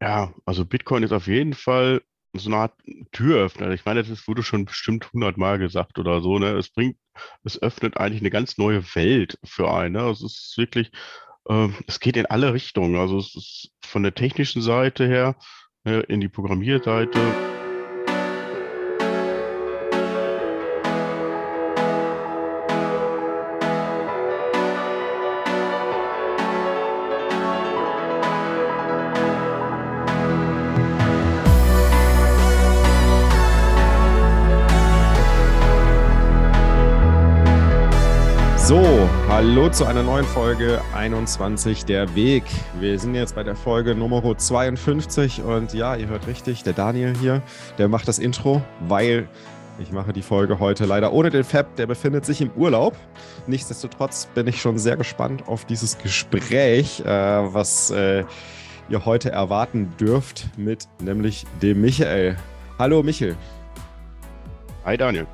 Ja, also Bitcoin ist auf jeden Fall so eine Art Türöffner. Ich meine, das wurde schon bestimmt hundertmal gesagt oder so, ne? Es bringt, es öffnet eigentlich eine ganz neue Welt für einen, ne? Es ist wirklich, ähm, es geht in alle Richtungen. Also es ist von der technischen Seite her, ne, in die Programmierseite. Hallo zu einer neuen Folge 21 der Weg. Wir sind jetzt bei der Folge Nummer 52 und ja, ihr hört richtig, der Daniel hier, der macht das Intro, weil ich mache die Folge heute leider ohne den Fab, der befindet sich im Urlaub. Nichtsdestotrotz bin ich schon sehr gespannt auf dieses Gespräch, äh, was äh, ihr heute erwarten dürft mit nämlich dem Michael. Hallo Michael. Hi Daniel.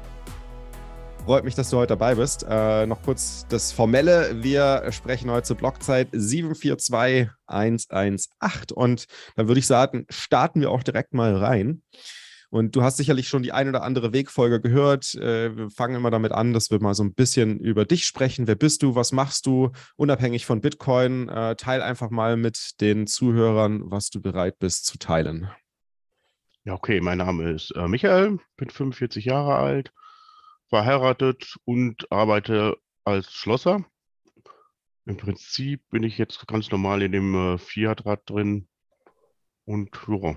Freut mich, dass du heute dabei bist. Äh, noch kurz das Formelle. Wir sprechen heute zur Blockzeit 742118 und dann würde ich sagen, starten wir auch direkt mal rein. Und du hast sicherlich schon die ein oder andere Wegfolge gehört. Äh, wir fangen immer damit an, dass wir mal so ein bisschen über dich sprechen. Wer bist du? Was machst du? Unabhängig von Bitcoin. Äh, teil einfach mal mit den Zuhörern, was du bereit bist zu teilen. Ja, okay. Mein Name ist äh, Michael, bin 45 Jahre alt verheiratet und arbeite als Schlosser. Im Prinzip bin ich jetzt ganz normal in dem äh, Fiat-Rad drin und ja,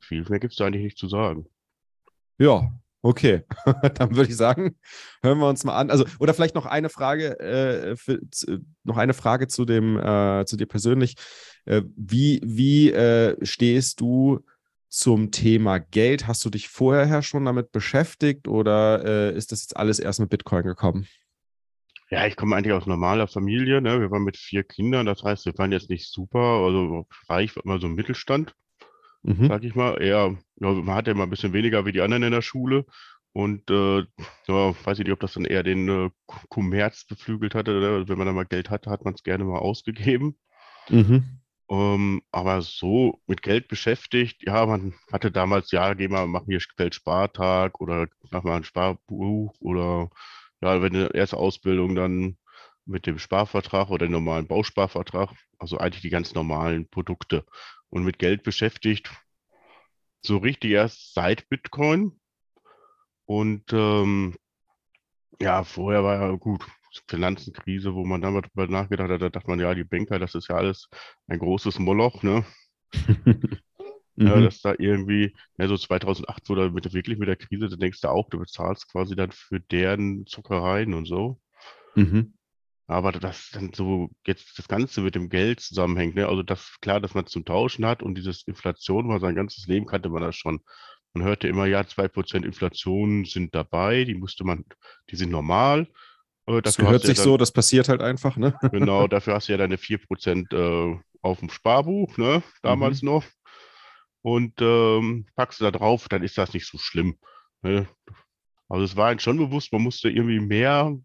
viel mehr gibt es da eigentlich nicht zu sagen. Ja, okay. Dann würde ich sagen, hören wir uns mal an. Also, oder vielleicht noch eine Frage, äh, für, noch eine Frage zu dem, äh, zu dir persönlich. Äh, wie, wie äh, stehst du zum Thema Geld. Hast du dich vorher schon damit beschäftigt oder äh, ist das jetzt alles erst mit Bitcoin gekommen? Ja, ich komme eigentlich aus normaler Familie. Ne? Wir waren mit vier Kindern, das heißt, wir waren jetzt nicht super, also reich war immer so ein Mittelstand, mhm. sag ich mal. Eher, ja, man hatte immer ein bisschen weniger wie die anderen in der Schule. Und äh, ja, weiß ich nicht, ob das dann eher den äh, Kommerz beflügelt hatte. Ne? Wenn man da mal Geld hatte, hat man es gerne mal ausgegeben. Mhm. Ähm, aber so mit Geld beschäftigt, ja, man hatte damals, ja, geh mal, machen hier Geldspartag oder mach mal ein Sparbuch oder ja, wenn eine erste Ausbildung dann mit dem Sparvertrag oder dem normalen Bausparvertrag, also eigentlich die ganz normalen Produkte. Und mit Geld beschäftigt, so richtig erst seit Bitcoin. Und ähm, ja, vorher war ja gut, Finanzenkrise, wo man damals darüber nachgedacht hat, da dachte man, ja, die Banker, das ist ja alles ein großes Moloch, ne? ja, mhm. dass da irgendwie, ja, so 2008 oder mit, wirklich mit der Krise, da denkst du auch, du bezahlst quasi dann für deren Zuckereien und so. Mhm. Aber das dann so jetzt das Ganze mit dem Geld zusammenhängt, ne? Also das klar, dass man zum Tauschen hat und dieses Inflation war sein ganzes Leben kannte man das schon. Man hörte immer, ja, 2% Inflation sind dabei, die musste man, die sind normal. Das gehört sich ja dann, so, das passiert halt einfach, ne? Genau, dafür hast du ja deine 4% äh, auf dem Sparbuch, ne? Damals mhm. noch. Und ähm, packst du da drauf, dann ist das nicht so schlimm. Ne? Also es war einem schon bewusst, man musste irgendwie mehr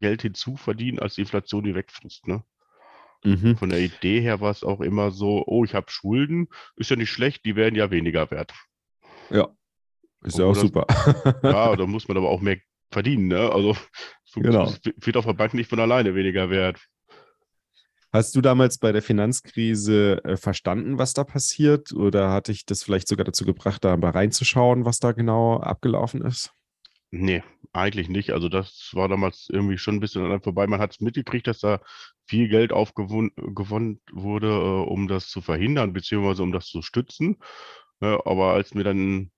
Geld hinzuverdienen, als die Inflation die wegfrisst, ne? Mhm. Von der Idee her war es auch immer so, oh, ich habe Schulden, ist ja nicht schlecht, die werden ja weniger wert. Ja, ist ja auch das, super. ja, da muss man aber auch mehr verdienen. Ne? Also genau. wird auf der Bank nicht von alleine weniger wert. Hast du damals bei der Finanzkrise äh, verstanden, was da passiert? Oder hat dich das vielleicht sogar dazu gebracht, da mal reinzuschauen, was da genau abgelaufen ist? Nee, eigentlich nicht. Also das war damals irgendwie schon ein bisschen an vorbei. Man hat es mitgekriegt, dass da viel Geld aufgewonnen wurde, äh, um das zu verhindern, beziehungsweise um das zu stützen. Ja, aber als mir dann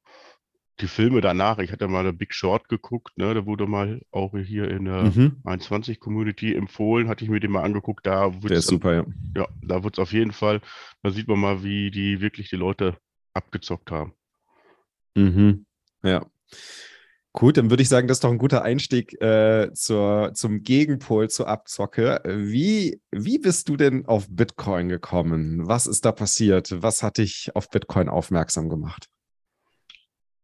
die Filme danach, ich hatte mal eine Big Short geguckt, ne, da wurde mal auch hier in der mhm. 21 Community empfohlen, hatte ich mir den mal angeguckt, da der ist super, ja. Ja, da wird es auf jeden Fall, da sieht man mal, wie die wirklich die Leute abgezockt haben. Mhm. Ja. Gut, dann würde ich sagen, das ist doch ein guter Einstieg äh, zur, zum Gegenpol zur Abzocke. Wie, wie bist du denn auf Bitcoin gekommen? Was ist da passiert? Was hat dich auf Bitcoin aufmerksam gemacht?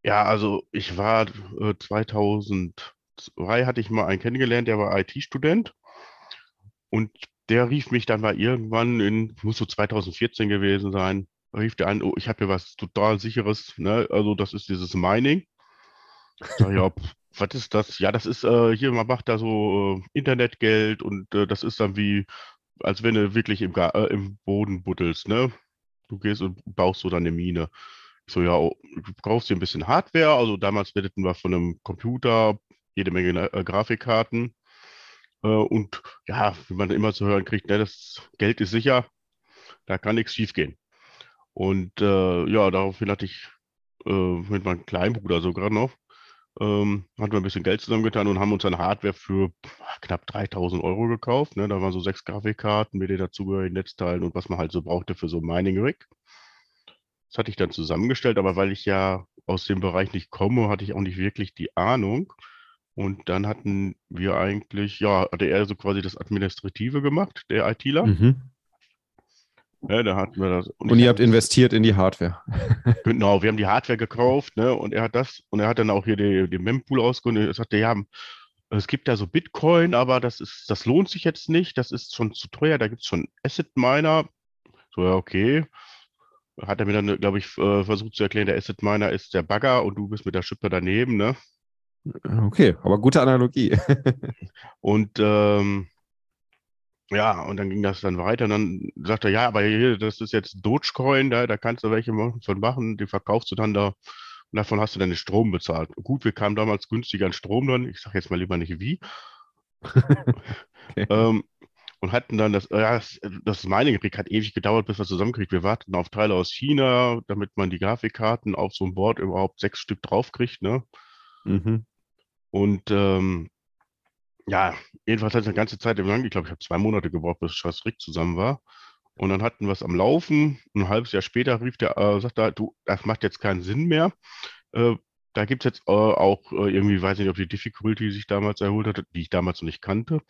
Ja, also ich war äh, 2002 hatte ich mal einen kennengelernt, der war IT-Student und der rief mich dann mal irgendwann in, muss so 2014 gewesen sein, rief der an, oh, ich habe hier was total sicheres, ne? Also das ist dieses Mining. Sag ja, was ist das? Ja, das ist äh, hier, man macht da so äh, Internetgeld und äh, das ist dann wie, als wenn du wirklich im, äh, im Boden buddelst, ne? Du gehst und baust so deine Mine. So, ja, oh, du brauchst hier ein bisschen Hardware. Also damals redeten wir von einem Computer, jede Menge äh, Grafikkarten. Äh, und ja, wie man immer zu hören kriegt, ne, das Geld ist sicher, da kann nichts schiefgehen. Und äh, ja, daraufhin hatte ich äh, mit meinem kleinen Bruder sogar noch, ähm, hatten wir ein bisschen Geld zusammengetan und haben uns dann Hardware für knapp 3000 Euro gekauft. Ne? Da waren so sechs Grafikkarten mit den dazugehörigen Netzteilen und was man halt so brauchte für so Mining Rig. Das hatte ich dann zusammengestellt, aber weil ich ja aus dem Bereich nicht komme, hatte ich auch nicht wirklich die Ahnung. Und dann hatten wir eigentlich, ja, hatte er so quasi das Administrative gemacht, der ITler. Mhm. Ja, da hatten wir das. Und, und ihr habt investiert in die Hardware. Genau, wir haben die Hardware gekauft, ne? Und er hat das, und er hat dann auch hier den, den Mempool ausgegründet. Er sagte, ja, es gibt da so Bitcoin, aber das ist, das lohnt sich jetzt nicht, das ist schon zu teuer, da gibt es schon Asset Miner. So, ja, okay. Hat er mir dann, glaube ich, äh, versucht zu erklären, der Asset Miner ist der Bagger und du bist mit der Schippe daneben, ne? Okay, aber gute Analogie. und ähm, ja, und dann ging das dann weiter. Und dann sagte er, ja, aber hier, das ist jetzt Dogecoin, da, da kannst du welche von machen, die verkaufst du dann da und davon hast du dann den Strom bezahlt. Gut, wir kamen damals günstiger an Strom dann, ich sage jetzt mal lieber nicht wie. okay. ähm, und hatten dann das, ja, das, das Mining-Rig hat ewig gedauert, bis wir zusammenkriegt. Wir warten auf Teile aus China, damit man die Grafikkarten auf so ein Board überhaupt sechs Stück draufkriegt, ne? Mhm. Und ähm, ja, jedenfalls hat es eine ganze Zeit lang, ich glaube, ich habe zwei Monate gebraucht, bis das Rig zusammen war. Und dann hatten wir es am Laufen. Ein halbes Jahr später rief der, äh, sagt er, du, das macht jetzt keinen Sinn mehr. Äh, da gibt es jetzt äh, auch äh, irgendwie, weiß nicht, ob die Difficulty sich damals erholt hat, die ich damals noch nicht kannte.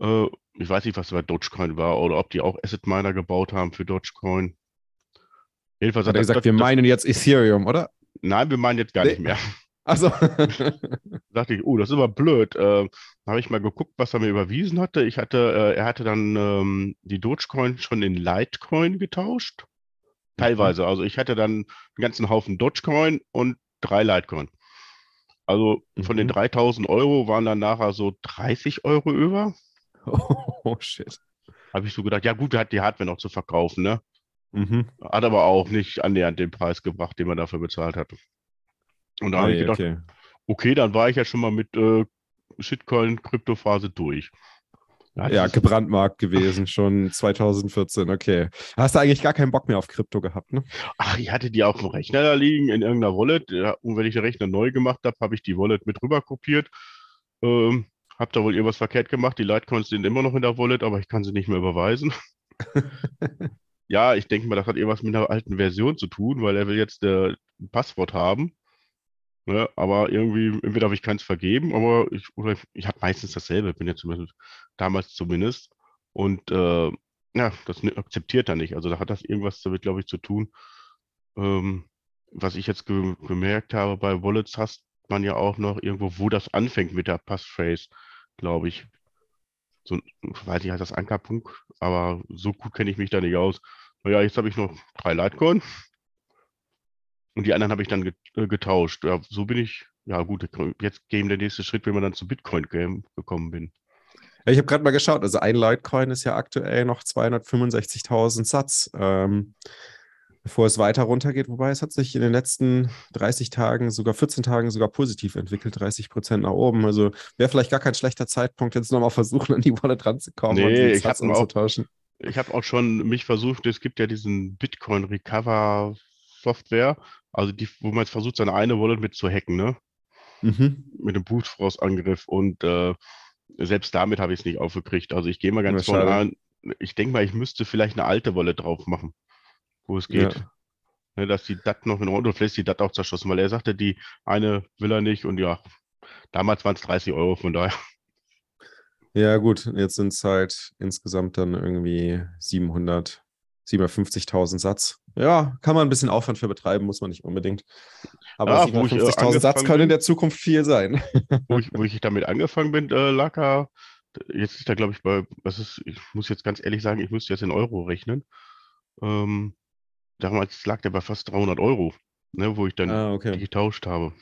Äh, ich weiß nicht, was bei Dogecoin war oder ob die auch Asset Miner gebaut haben für Dogecoin. Jedenfalls hat, hat er gesagt, das, wir meinen jetzt Ethereum, oder? Nein, wir meinen jetzt gar nee. nicht mehr. Also dachte ich, oh, das ist aber blöd. Äh, habe ich mal geguckt, was er mir überwiesen hatte. Ich hatte, äh, er hatte dann ähm, die Dogecoin schon in Litecoin getauscht. Teilweise. Also ich hatte dann einen ganzen Haufen Dogecoin und drei Litecoin. Also von mhm. den 3000 Euro waren dann nachher so 30 Euro über. Oh, shit. Habe ich so gedacht, ja gut, er hat die Hardware noch zu verkaufen, ne? Mhm. Hat aber auch nicht annähernd den Preis gebracht, den man dafür bezahlt hatte. Und da ah, habe ich gedacht, okay. okay. dann war ich ja schon mal mit äh, Shitcoin-Kryptophase durch. Ja, gebrandmarkt gewesen, schon 2014, okay. Hast du eigentlich gar keinen Bock mehr auf Krypto gehabt, ne? Ach, ich hatte die auf dem Rechner da liegen, in irgendeiner Wallet. Ja, und wenn ich den Rechner neu gemacht habe, habe ich die Wallet mit rüber kopiert. Ähm, habe da wohl irgendwas verkehrt gemacht. Die Litecoins sind immer noch in der Wallet, aber ich kann sie nicht mehr überweisen. ja, ich denke mal, das hat irgendwas mit einer alten Version zu tun, weil er will jetzt äh, ein Passwort haben. Ne? Aber irgendwie, entweder habe ich keins vergeben, aber ich, oder ich, ich habe meistens dasselbe, bin ja zumindest damals zumindest. Und äh, ja, das akzeptiert er nicht. Also da hat das irgendwas damit, glaube ich, zu tun. Ähm, was ich jetzt ge gemerkt habe, bei Wallets hast man ja auch noch irgendwo, wo das anfängt mit der Passphrase, glaube ich. So, weiß ich, heißt das Ankerpunkt, aber so gut kenne ich mich da nicht aus. Naja, jetzt habe ich noch drei Litecoin. Und die anderen habe ich dann äh, getauscht. Ja, so bin ich, ja gut, jetzt gehen der nächste Schritt, wenn man dann zu Bitcoin gekommen bin. Ich habe gerade mal geschaut, also ein Litecoin ist ja aktuell noch 265.000 Satz. Ähm, bevor es weiter runtergeht, wobei es hat sich in den letzten 30 Tagen, sogar 14 Tagen sogar positiv entwickelt, 30 Prozent nach oben. Also wäre vielleicht gar kein schlechter Zeitpunkt, jetzt nochmal versuchen, an die Wallet ranzukommen nee, und den Satz umzutauschen. ich habe auch schon mich versucht, es gibt ja diesen Bitcoin Recover Software, also die, wo man jetzt versucht, seine eine Wallet mit zu hacken, ne? Mhm. Mit dem Brute Force Angriff und äh, selbst damit habe ich es nicht aufgekriegt. Also ich gehe mal ganz vorne an. Ich denke mal, ich müsste vielleicht eine alte Wallet drauf machen, wo es geht. Ja. Ne, dass die DAT noch in Ordnung, vielleicht die DAT auch zerschossen, weil er sagte, die eine will er nicht und ja, damals waren es 30 Euro, von daher. Ja, gut, jetzt sind es halt insgesamt dann irgendwie 700 750.000 Satz. Ja, kann man ein bisschen Aufwand für betreiben, muss man nicht unbedingt. Aber ja, 750.000 äh, Satz können in der Zukunft viel sein. wo, ich, wo ich damit angefangen bin, äh, lag er, jetzt ist er, glaube ich, bei, was ist, ich muss jetzt ganz ehrlich sagen, ich müsste jetzt in Euro rechnen. Ähm, damals lag der bei fast 300 Euro, ne, wo ich dann Ah, okay. getauscht habe.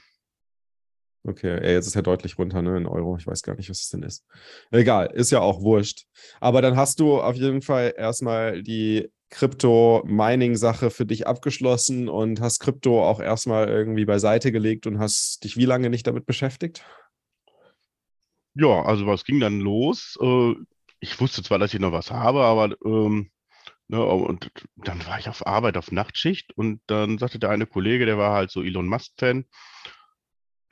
Okay, ey, jetzt ist er deutlich runter, ne, in Euro. Ich weiß gar nicht, was es denn ist. Egal, ist ja auch wurscht. Aber dann hast du auf jeden Fall erstmal die Krypto-Mining-Sache für dich abgeschlossen und hast Krypto auch erstmal irgendwie beiseite gelegt und hast dich wie lange nicht damit beschäftigt? Ja, also was ging dann los? Äh, ich wusste zwar, dass ich noch was habe, aber ähm, ne, und dann war ich auf Arbeit auf Nachtschicht und dann sagte der eine Kollege, der war halt so Elon Musk-Fan,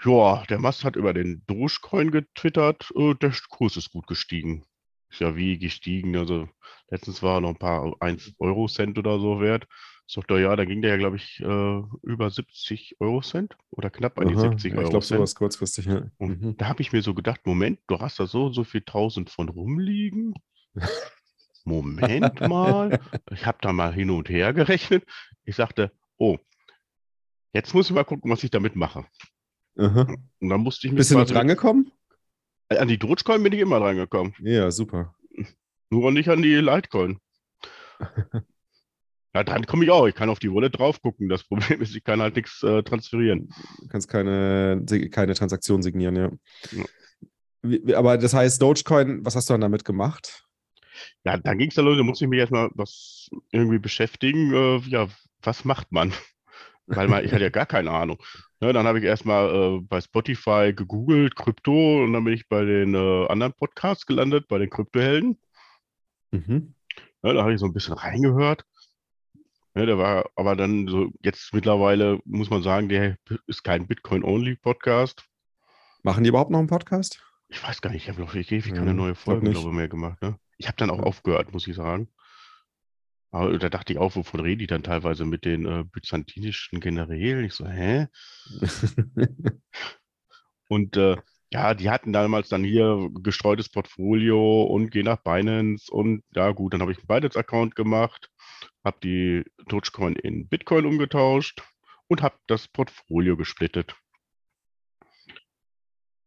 ja, der Musk hat über den Dogecoin getwittert, äh, der Kurs ist gut gestiegen. Ist ja wie gestiegen, also letztens war er noch ein paar 1 Euro Cent oder so wert. Sagt er, ja, da ging der ja, glaube ich, äh, über 70 Euro Cent oder knapp an die Aha, 70 ja, ich Euro glaube, sowas kurzfristig. Ja. Und Mhm. da habe ich mir so gedacht, Moment, du hast da so und so viel tausend von rumliegen. Moment mal. Ich habe da mal hin und her gerechnet. Ich sagte, oh, jetzt muss ich mal gucken, was ich damit mache. Aha. Und dann musste ich mich Bist du noch drangekommen? an die Dogecoin bin ich immer drangekommen. Ja, super. Nur nicht an die Litecoin. Ja, dran komme ich auch. Ich kann auf die Wallet drauf gucken. Das Problem ist, ich kann halt nichts äh, transferieren. Du kannst keine, keine Transaktion signieren, ja. Ja. Wie- aber das heißt, Dogecoin, was hast du dann damit gemacht? Ja, dann ging es da los, da musste ich mich erstmal was irgendwie beschäftigen. Äh, ja, was macht man? Weil man, ich hatte ja gar keine Ahnung. Ja, dann habe ich erstmal äh, bei Spotify gegoogelt, Krypto, und dann bin ich bei den äh, anderen Podcasts gelandet, bei den Kryptohelden. Mhm. Ja, da habe ich so ein bisschen reingehört. Ja, der war aber dann so, jetzt mittlerweile muss man sagen, der ist kein Bitcoin-Only-Podcast. Machen die überhaupt noch einen Podcast? Ich weiß gar nicht, ich habe noch ewig Ja, keine neue nicht. glaube ich, mehr gemacht. Ne? Ich habe dann auch aufgehört, muss ich sagen. Aber da dachte ich auch, wovon reden die dann teilweise mit den äh, byzantinischen Generälen? Ich so, hä? Und äh, ja, die hatten damals dann hier gestreutes Portfolio und geh nach Binance und ja gut, dann habe ich einen Binance-Account gemacht, habe die Dogecoin in Bitcoin umgetauscht und habe das Portfolio gesplittet.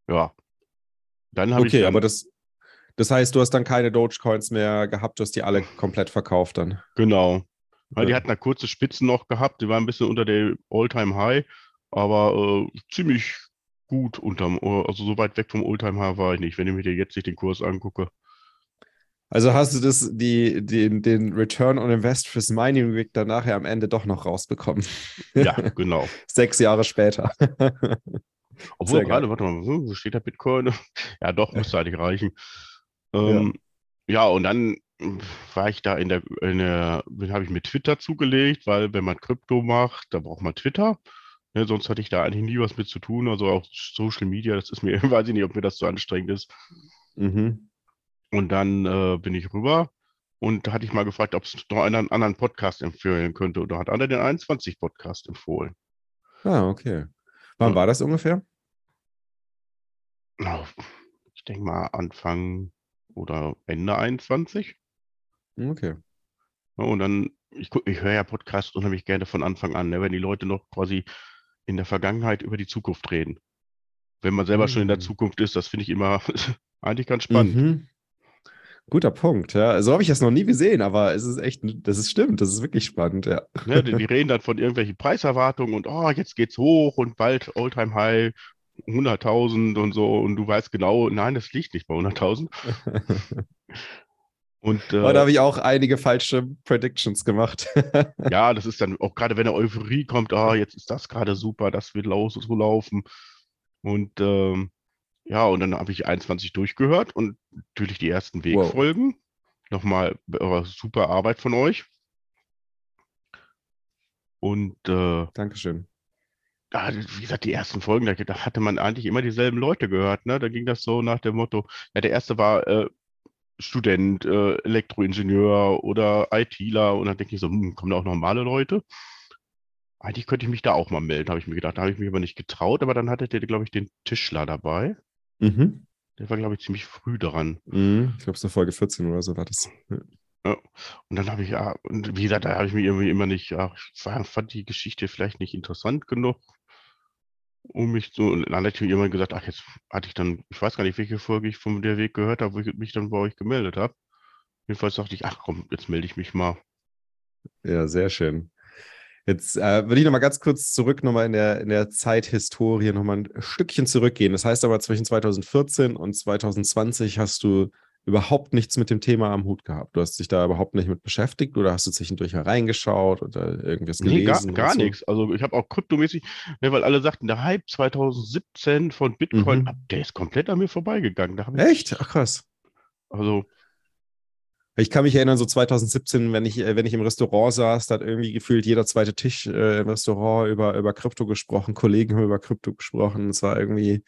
Ja, dann habe ich okay, aber das, das heißt, du hast dann keine Dogecoins mehr gehabt, du hast die alle komplett verkauft dann. genau. Ja, die hatten da kurze Spitzen noch gehabt, die waren ein bisschen unter der All-Time-High, aber äh, ziemlich gut unterm, also so weit weg vom All-Time-High war ich nicht, wenn ich mir jetzt nicht den Kurs angucke. Also hast du das, die, den, den Return on Invest fürs Mining Rig dann nachher am Ende doch noch rausbekommen. Ja, genau. Sechs Jahre später. Obwohl Sehr geil. gerade, warte mal, wo steht der Bitcoin? Ja, doch, müsste eigentlich reichen. Ähm, ja. und dann hm, war ich da in der, in der, habe ich mir Twitter zugelegt, weil wenn man Krypto macht, da braucht man Twitter. Ne, sonst hatte ich da eigentlich nie was mit zu tun. Also auch Social Media, das ist mir, weiß ich nicht, ob mir das so anstrengend ist. Mhm. Und dann äh, bin ich rüber und da hatte ich mal gefragt, ob es noch einen anderen Podcast empfehlen könnte. Und da hat einer den 21 Podcast empfohlen. Ah, okay. Wann Ja. war das ungefähr? Ich denke mal Anfang oder Ende 21. Okay. Ja, und dann, ich, ich höre ja Podcasts unheimlich gerne von Anfang an, ne, wenn die Leute noch quasi in der Vergangenheit über die Zukunft reden. Wenn man selber schon in der Mhm. Zukunft ist, das finde ich immer eigentlich ganz spannend. Mhm. Guter Punkt, ja. So habe ich das noch nie gesehen, aber es ist echt, das ist stimmt, das ist wirklich spannend, ja. Ne, die, die reden dann von irgendwelchen Preiserwartungen und oh, jetzt geht's hoch und bald Alltime High 100.000 und so und du weißt genau, nein, das liegt nicht bei 100.000. Und Aber da äh, habe ich auch einige falsche Predictions gemacht. ja, das ist dann auch gerade, wenn eine Euphorie kommt, ah, jetzt ist das gerade super, das wird los, so laufen. Und ähm, ja, und dann habe ich 21 durchgehört und natürlich die ersten Wow. Wegfolgen. Nochmal äh, super Arbeit von euch. Und äh, Dankeschön. Ja, wie gesagt, die ersten Folgen, da, da hatte man eigentlich immer dieselben Leute gehört, ne? Da ging das so nach dem Motto, ja, der erste war äh, Student, äh, Elektroingenieur oder ITler und dann denke ich so, hm, kommen da auch normale Leute? Eigentlich könnte ich mich da auch mal melden, habe ich mir gedacht. Da habe ich mich aber nicht getraut, aber dann hatte der, glaube ich, den Tischler dabei. Mhm. Der war, glaube ich, ziemlich früh dran. Mhm. Ich glaube, es ist Folge 14 oder so war das. Ja. Und dann habe ich, ja, und wie gesagt, da habe ich mich irgendwie immer nicht, ja, ich war- fand die Geschichte vielleicht nicht interessant genug, um mich zu, und dann hatte ich mir irgendwann gesagt, ach, jetzt hatte ich dann, ich weiß gar nicht, welche Folge ich von der Weg gehört habe, wo ich mich dann bei euch gemeldet habe. Jedenfalls dachte ich, ach komm, jetzt melde ich mich mal. Ja, sehr schön. Jetzt äh, würde ich nochmal ganz kurz zurück, nochmal in der, in der Zeithistorie nochmal ein Stückchen zurückgehen. Das heißt aber, zwischen 2014 und 2020 hast du überhaupt nichts mit dem Thema am Hut gehabt. Du hast dich da überhaupt nicht mit beschäftigt oder hast du zwischendurch hereingeschaut oder irgendwas gelesen? Nee, gar, gar so? nichts. Also ich habe auch kryptomäßig, ne, weil alle sagten, der Hype 2017 von Bitcoin, mhm. der ist komplett an mir vorbeigegangen. Echt? Ach krass. Also ich kann mich erinnern, so 2017, wenn ich, äh, wenn ich im Restaurant saß, da hat irgendwie gefühlt jeder zweite Tisch äh, im Restaurant über, über Krypto gesprochen, Kollegen haben über Krypto gesprochen. Es war irgendwie,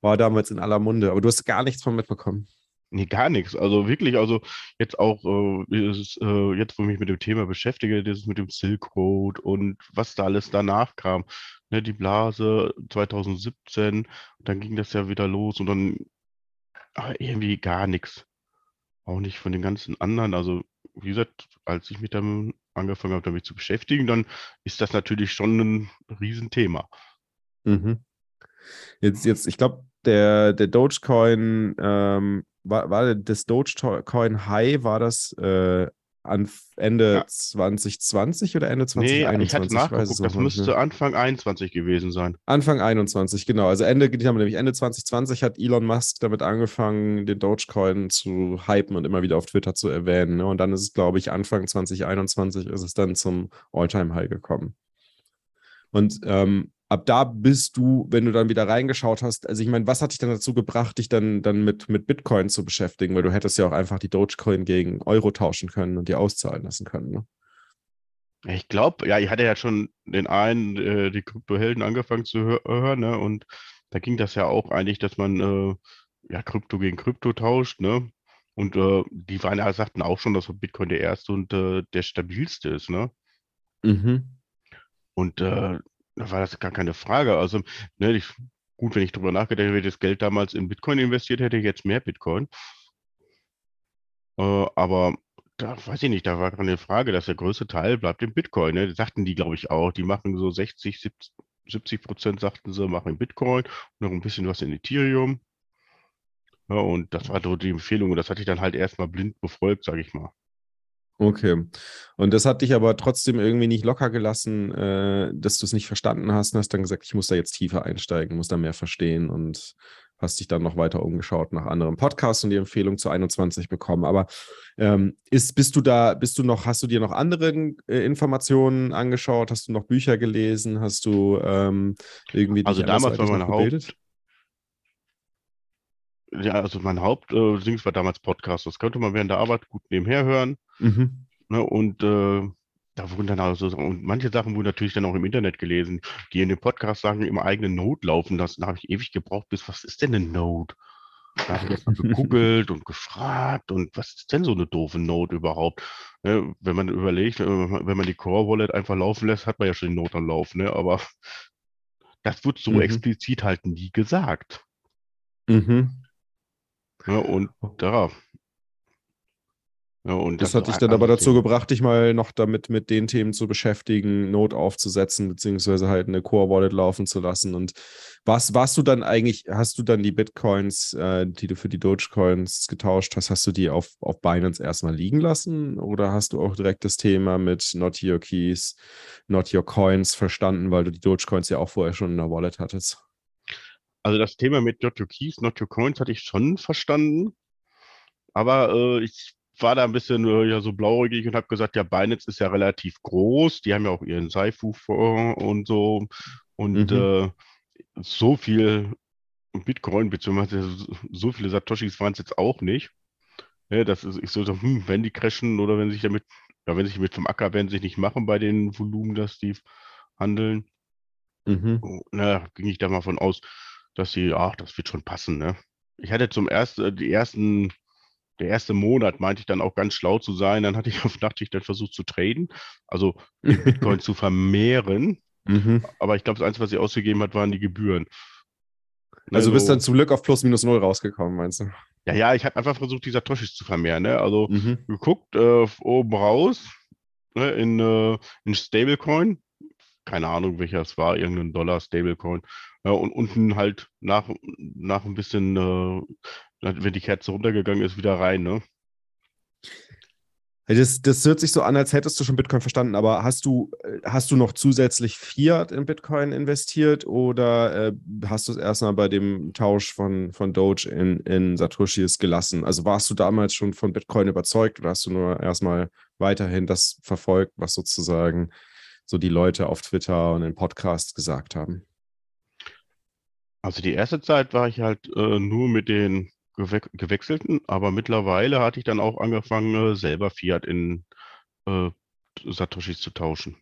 war damals in aller Munde. Aber du hast gar nichts von mitbekommen. Nee, gar nichts. Also wirklich, also jetzt auch, äh, ist, äh, jetzt wo ich mich mit dem Thema beschäftige, das mit dem Silk Road und was da alles danach kam. Ne, die Blase 2017, dann ging das ja wieder los und dann irgendwie gar nichts. Auch nicht von den ganzen anderen. Also, wie gesagt, als ich mich damit angefangen habe, damit zu beschäftigen, dann ist das natürlich schon ein Riesenthema. Mhm. Jetzt, jetzt, ich glaube, der, der Dogecoin, ähm, war, war das Dogecoin High, war das äh, an Ende ja. 2020 oder Ende 2021? Nee, ich hatte nachgeguckt, das müsste Anfang 21 gewesen sein. Anfang 21, genau. Also Ende, nämlich Ende 2020 hat Elon Musk damit angefangen, den Dogecoin zu hypen und immer wieder auf Twitter zu erwähnen. Ne? Und dann ist es, glaube ich, Anfang 2021 ist es dann zum All-Time-High gekommen. Und ähm, ab da bist du, wenn du dann wieder reingeschaut hast, also ich meine, was hat dich dann dazu gebracht, dich dann, dann mit, mit Bitcoin zu beschäftigen? Weil du hättest ja auch einfach die Dogecoin gegen Euro tauschen können und die auszahlen lassen können. Ne? Ich glaube, ja, ich hatte ja schon den einen, äh, die Kryptohelden angefangen zu hör hören, ne? Und da ging das ja auch eigentlich, dass man äh, ja Krypto gegen Krypto tauscht, ne? Und äh, die waren ja, sagten auch schon, dass Bitcoin der erste und äh, der stabilste ist, ne? Mhm. Und äh, da war das gar keine Frage. Also, ne, ich, gut, wenn ich drüber nachgedacht hätte, das Geld damals in Bitcoin investiert hätte, ich jetzt mehr Bitcoin. Äh, aber da weiß ich nicht, da war keine Frage, dass der größte Teil bleibt in Bitcoin. Ne? Das sagten die, glaube ich, auch. Die machen so 60, 70 Prozent, sagten sie, machen in Bitcoin und noch ein bisschen was in Ethereum. Ja, und das war so die Empfehlung. Und das hatte ich dann halt erstmal blind befolgt, sage ich mal. Okay. Und das hat dich aber trotzdem irgendwie nicht locker gelassen, äh, dass du es nicht verstanden hast und hast dann gesagt, ich muss da jetzt tiefer einsteigen, muss da mehr verstehen und hast dich dann noch weiter umgeschaut nach anderen Podcasts und die Empfehlung zu 21 bekommen. Aber ähm, ist, bist du da, bist du noch, hast du dir noch andere äh, Informationen angeschaut? Hast du noch Bücher gelesen? Hast du ähm, irgendwie Also damals war meine Haupt, ja, also mein Hauptding äh, war damals Podcast. Das könnte man während der Arbeit gut nebenher hören. Mhm. Ne, und äh, da wurden dann also, und manche Sachen wurden natürlich dann auch im Internet gelesen, die in dem Podcast sagen, im eigenen Node laufen lassen. Da habe ich ewig gebraucht, bis was ist denn eine Node? Da habe ich jetzt mal gegoogelt und gefragt und was ist denn so eine doofe Node überhaupt? Ne, wenn man überlegt, wenn man die Core Wallet einfach laufen lässt, hat man ja schon die Node am Laufen, ne? aber das wird so mhm. explizit halt nie gesagt. Mhm. Ja, und da. Ja, und das, das hat dich dann aber dazu gebracht, dich mal noch damit mit den Themen zu beschäftigen, Note aufzusetzen, beziehungsweise halt eine Core-Wallet laufen zu lassen. Und was warst du dann eigentlich, hast du dann die Bitcoins, äh, die du für die Dogecoins getauscht hast, hast du die auf, auf Binance erstmal liegen lassen? Oder hast du auch direkt das Thema mit Not Your Keys, Not Your Coins verstanden, weil du die Dogecoins ja auch vorher schon in der Wallet hattest? Also das Thema mit Not Your Keys, Not Your Coins hatte ich schon verstanden. Aber äh, ich war da ein bisschen äh, ja, so blauäugig und habe gesagt, ja, Binance ist ja relativ groß. Die haben ja auch ihren Saifu und so. Und mhm. äh, so viel Bitcoin, beziehungsweise so viele Satoshis waren es jetzt auch nicht. Ja, das ist, ich so, hm, wenn die crashen oder wenn sich damit, ja, wenn sich mit vom Acker werden, sich nicht machen bei den Volumen, dass die handeln. Mhm. Oh, na, ging ich da mal von aus, dass sie, ach, das wird schon passen, ne? Ich hatte zum ersten, äh, die ersten, der erste Monat meinte ich dann auch ganz schlau zu sein. Dann hatte ich auf Nachtschicht dann versucht zu traden, also Bitcoin zu vermehren. Mhm. Aber ich glaube, das Einzige, was sie ausgegeben hat, waren die Gebühren. Also, also bist dann zum Glück auf plus minus null rausgekommen, meinst du? Ja, ja, ich habe einfach versucht, dieser Toshis zu vermehren. Ne? Also mhm. geguckt, äh, oben raus, ne, in, äh, in Stablecoin, keine Ahnung, welcher es war, irgendein Dollar Stablecoin. Ja, und unten halt nach, nach ein bisschen, äh, wenn die Kerze runtergegangen ist, wieder rein, ne? Das, das hört sich so an, als hättest du schon Bitcoin verstanden, aber hast du, äh, hast du noch zusätzlich Fiat in Bitcoin investiert oder äh, hast du es erstmal bei dem Tausch von, von Doge in, in Satoshis gelassen? Also warst du damals schon von Bitcoin überzeugt oder hast du nur erstmal weiterhin das verfolgt, was sozusagen so die Leute auf Twitter und in Podcasts gesagt haben? Also die erste Zeit war ich halt äh, nur mit den gewe gewechselten, aber mittlerweile hatte ich dann auch angefangen, äh, selber Fiat in äh, Satoshis zu tauschen.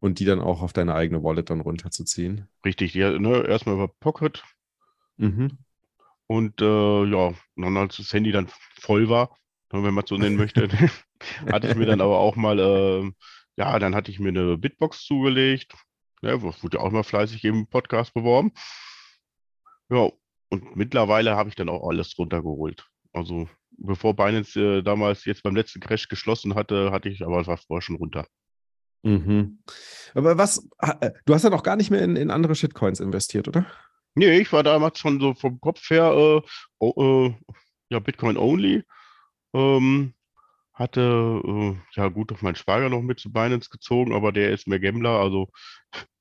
Und die dann auch auf deine eigene Wallet dann runterzuziehen? Richtig, ja, ne, erstmal über Pocket. Mhm. Und äh, ja, dann als das Handy dann voll war, wenn man es so nennen möchte, hatte ich mir dann aber auch mal, äh, ja, dann hatte ich mir eine Bitbox zugelegt. Ja, ne, wurde ja auch mal fleißig im Podcast beworben. Ja, und mittlerweile habe ich dann auch alles runtergeholt. Also bevor Binance äh, damals jetzt beim letzten Crash geschlossen hatte, hatte ich aber was vorher schon runter. Mhm. Aber was, äh, du hast ja noch gar nicht mehr in, in andere Shitcoins investiert, oder? Nee, ich war damals schon so vom Kopf her äh, oh, äh, ja, Bitcoin only. Ähm, hatte, äh, ja gut, auf meinen Schwager noch mit zu Binance gezogen, aber der ist mehr Gambler. Also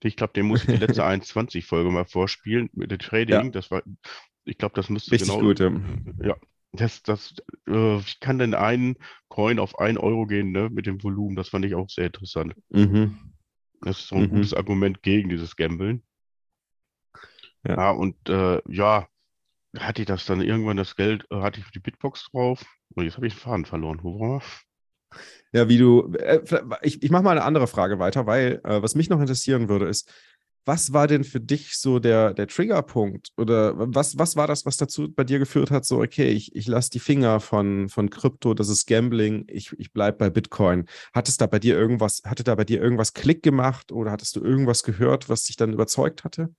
ich glaube, den muss ich die letzte 21-Folge mal vorspielen mit dem Trading. Ja. Das war, ich glaube, das müsste Richtig genau. Gut, ja. ja. Das, das, äh, wie kann denn ein Coin auf 1 Euro gehen, ne, mit dem Volumen? Das fand ich auch sehr interessant. Mhm. Das ist so ein mhm. gutes Argument gegen dieses Gambeln. Ja, ja und äh, ja, hatte ich das dann irgendwann das Geld, äh, hatte ich die Bitbox drauf. Und jetzt habe ich den Faden verloren. Wo war Ja, wie du, äh, ich, ich mache mal eine andere Frage weiter, weil äh, was mich noch interessieren würde, ist, was war denn für dich so der, der Triggerpunkt? Oder was, was war das, was dazu bei dir geführt hat, so, okay, ich, ich lasse die Finger von, von Krypto, das ist Gambling, ich, ich bleibe bei Bitcoin. Hat es da bei dir irgendwas, hatte da bei dir irgendwas Klick gemacht oder hattest du irgendwas gehört, was dich dann überzeugt hatte?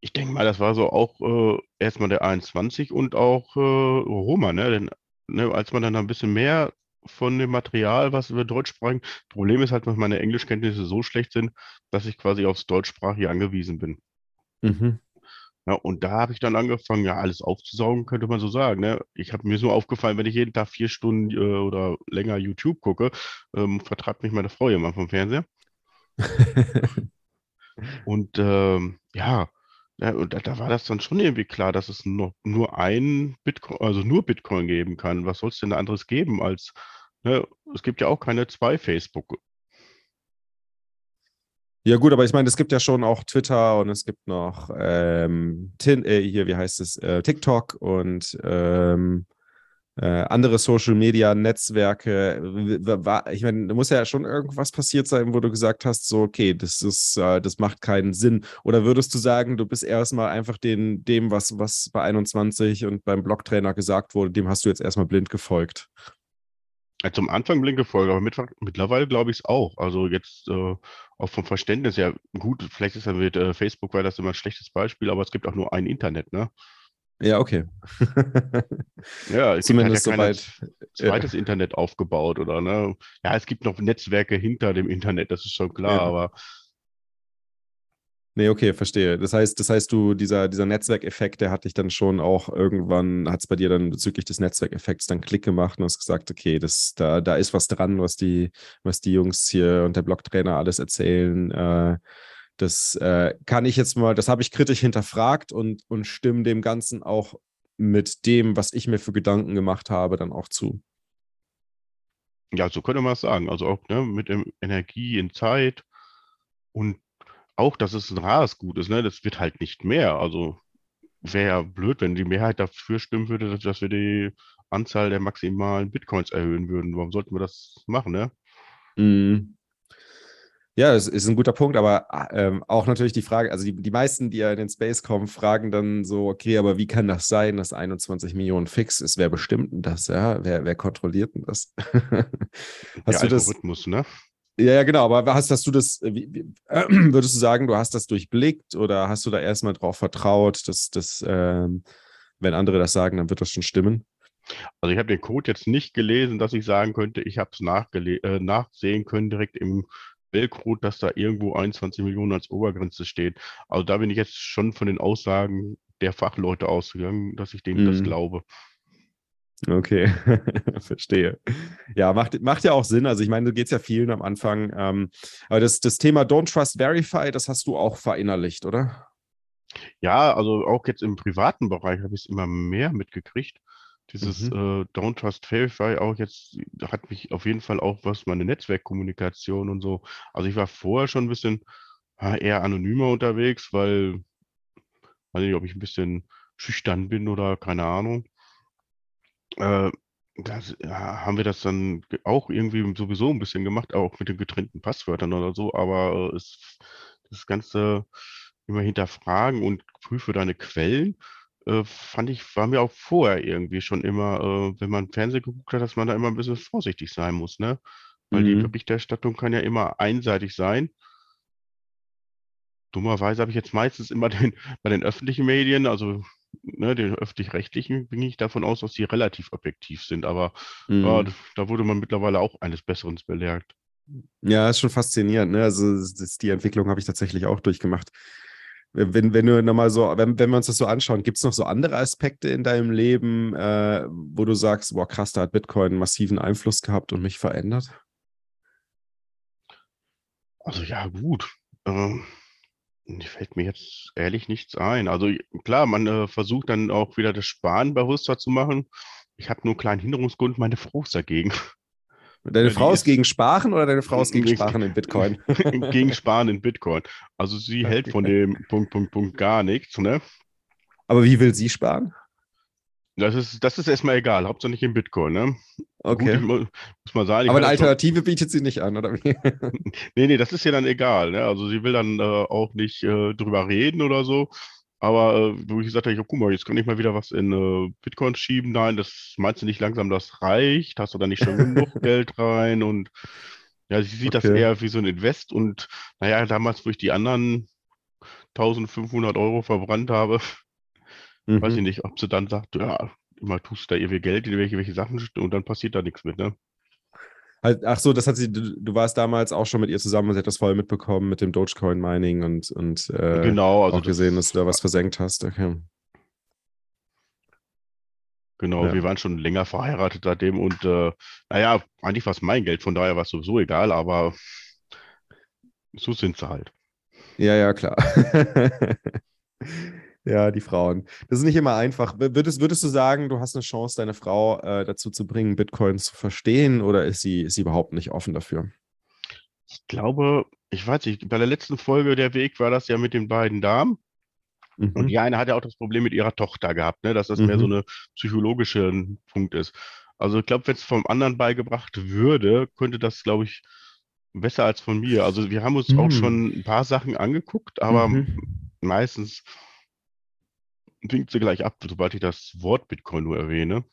Ich denke mal, das war so auch äh, erstmal der 21 und auch äh, Roma, ne? Denn ne, als man dann ein bisschen mehr von dem Material, was wir Deutsch sprechen, Problem ist halt, dass meine Englischkenntnisse so schlecht sind, dass ich quasi aufs Deutschsprachige angewiesen bin. Mhm. Ja, und da habe ich dann angefangen, ja, alles aufzusaugen, könnte man so sagen. Ne? Ich habe mir so aufgefallen, wenn ich jeden Tag vier Stunden äh, oder länger YouTube gucke, ähm, vertreibt mich meine Frau immer vom Fernseher. und ähm, ja, ja, und da, da war das dann schon irgendwie klar, dass es noch nur ein Bitcoin, also nur Bitcoin geben kann. Was soll es denn anderes geben als, ne, es gibt ja auch keine zwei Facebook. Ja, gut, aber ich meine, es gibt ja schon auch Twitter und es gibt noch ähm, Tin, äh, hier, wie heißt es, äh, TikTok und ähm, äh, andere Social Media Netzwerke. Ich meine, da muss ja schon irgendwas passiert sein, wo du gesagt hast, so, okay, das ist, äh, das macht keinen Sinn. Oder würdest du sagen, du bist erstmal einfach den, dem, was, was bei 21 und beim Blocktrainer gesagt wurde, dem hast du jetzt erstmal blind gefolgt? Zum Anfang blind gefolgt, aber mit, mittlerweile glaube ich es auch. Also jetzt äh, auch vom Verständnis her, gut, vielleicht ist ja mit äh, Facebook, weil das immer ein schlechtes Beispiel, aber es gibt auch nur ein Internet, ne? Ja, okay. ja, es Zumindest ja soweit. Zweites ja. Internet aufgebaut oder ne? Ja, es gibt noch Netzwerke hinter dem Internet, das ist schon klar, ja. aber. Nee, okay, verstehe. Das heißt, das heißt, du, dieser, dieser Netzwerkeffekt, der hat dich dann schon auch irgendwann, hat es bei dir dann bezüglich des Netzwerkeffekts dann Klick gemacht und hast gesagt, okay, das, da, da ist was dran, was die, was die Jungs hier und der Blocktrainer alles erzählen. Äh, das äh, kann ich jetzt mal, das habe ich kritisch hinterfragt und, und stimme dem Ganzen auch mit dem, was ich mir für Gedanken gemacht habe, dann auch zu. Ja, so könnte man es sagen. Also auch ne, mit dem Energie in Zeit und auch, dass es ein rares Gut ist. Ne? Das wird halt nicht mehr. Also wäre ja blöd, wenn die Mehrheit dafür stimmen würde, dass, dass wir die Anzahl der maximalen Bitcoins erhöhen würden. Warum sollten wir das machen, ne? Mm. Ja, das ist ein guter Punkt, aber ähm, auch natürlich die Frage, also die, die meisten, die ja in den Space kommen, fragen dann so, okay, aber wie kann das sein, dass 21 Millionen fix ist? Wer bestimmt denn das? Ja? Wer, wer kontrolliert denn das? hast Der du Algorithmus, das? ne? Ja, ja, genau, aber hast, hast du das, wie, wie, äh, würdest du sagen, du hast das durchblickt oder hast du da erstmal drauf vertraut, dass, dass ähm, wenn andere das sagen, dann wird das schon stimmen? Also ich habe den Code jetzt nicht gelesen, dass ich sagen könnte, ich habe es äh, nachsehen können direkt im Quellcode, dass da irgendwo 21 Millionen als Obergrenze steht. Also da bin ich jetzt schon von den Aussagen der Fachleute ausgegangen, dass ich denen mhm. das glaube. Okay, verstehe. Ja, macht, macht ja auch Sinn. Also ich meine, du gehst ja vielen am Anfang. Ähm, aber das, das Thema Don't Trust Verify, das hast du auch verinnerlicht, oder? Ja, also auch jetzt im privaten Bereich habe ich es immer mehr mitgekriegt. Dieses Mhm. äh, Don't Trust Verify auch jetzt hat mich auf jeden Fall auch was meine Netzwerkkommunikation und so. Also ich war vorher schon ein bisschen ja, eher anonymer unterwegs, weil, weiß nicht, ob ich ein bisschen schüchtern bin oder keine Ahnung. Äh, das, ja, haben wir das dann auch irgendwie sowieso ein bisschen gemacht, auch mit den getrennten Passwörtern oder so, aber äh, es, das Ganze immer hinterfragen und prüfe deine Quellen, äh, fand ich, war mir auch vorher irgendwie schon immer, äh, wenn man Fernsehen geguckt hat, dass man da immer ein bisschen vorsichtig sein muss, ne? Weil die Mhm. Berichterstattung kann ja immer einseitig sein. Dummerweise habe ich jetzt meistens immer den, bei den öffentlichen Medien, also ne, den öffentlich-rechtlichen, bin ich davon aus, dass die relativ objektiv sind. Aber ja, Mhm. das, da wurde man mittlerweile auch eines Besseren belehrt. Ja, ist schon faszinierend. Ne? Also das- die Entwicklung habe ich tatsächlich auch durchgemacht. Wenn, wenn du nochmal so, wenn, wenn wir uns das so anschauen, gibt es noch so andere Aspekte in deinem Leben, äh, wo du sagst, boah, krass, da hat Bitcoin massiven Einfluss gehabt und mich verändert? Also ja, gut. Ähm, fällt mir jetzt ehrlich nichts ein. Also klar, man äh, versucht dann auch wieder das Sparen bewusster zu machen. Ich habe nur einen kleinen Hinderungsgrund, meine Frau ist dagegen. Deine Ja, die Frau ist gegen Sparen oder deine Frau ist gegen Sparen in Bitcoin? gegen Sparen in Bitcoin. Also sie hält von dem Punkt, Punkt, Punkt gar nichts, ne? Aber wie will sie sparen? Das ist, das ist erstmal egal, Hauptsache nicht in Bitcoin, ne? Gut, Okay. mu- muss mal sagen, Aber eine Alternative bietet sie nicht an, oder wie? nee, nee, das ist ja dann egal, ne? Also sie will dann äh, auch nicht äh, drüber reden oder so. Aber äh, wo ich gesagt habe, ja, guck mal, jetzt kann ich mal wieder was in äh, Bitcoin schieben. Nein, das meinst du nicht langsam, das reicht? Hast du da nicht schon genug Geld rein? Und ja, sie sieht das Okay. eher wie so ein Invest. Und naja, damals, wo ich die anderen 1500 Euro verbrannt habe, weiß ich Mhm. nicht, ob sie dann sagt, ja, immer tust du da irgendwie Geld in irgendwelche Sachen und dann passiert da nichts mit, ne? Halt, ach so, das hat sie, du, du warst damals auch schon mit ihr zusammen und sie hat das voll mitbekommen mit dem Dogecoin-Mining und, und äh, Genau, also auch gesehen, dass das, du da was versenkt hast. Okay. genau, Ja. wir waren schon länger verheiratet seitdem und äh, naja, eigentlich war es mein Geld, von daher war es sowieso egal, aber so sind sie halt. Ja, ja, klar. Ja, die Frauen. Das ist nicht immer einfach. Würdest, würdest du sagen, du hast eine Chance, deine Frau äh, dazu zu bringen, Bitcoin zu verstehen, oder ist sie, ist sie überhaupt nicht offen dafür? Ich glaube, ich weiß nicht, bei der letzten Folge der Weg war das ja mit den beiden Damen. Und Mhm. die eine hat ja auch das Problem mit ihrer Tochter gehabt, ne, dass das mehr so Mhm. eine psychologische Punkt ist. Also ich glaube, wenn es vom anderen beigebracht würde, könnte das, glaube ich, besser als von mir. Also wir haben uns auch Mhm. schon ein paar Sachen angeguckt, aber Mhm. meistens winkt sie gleich ab, sobald ich das Wort Bitcoin nur erwähne.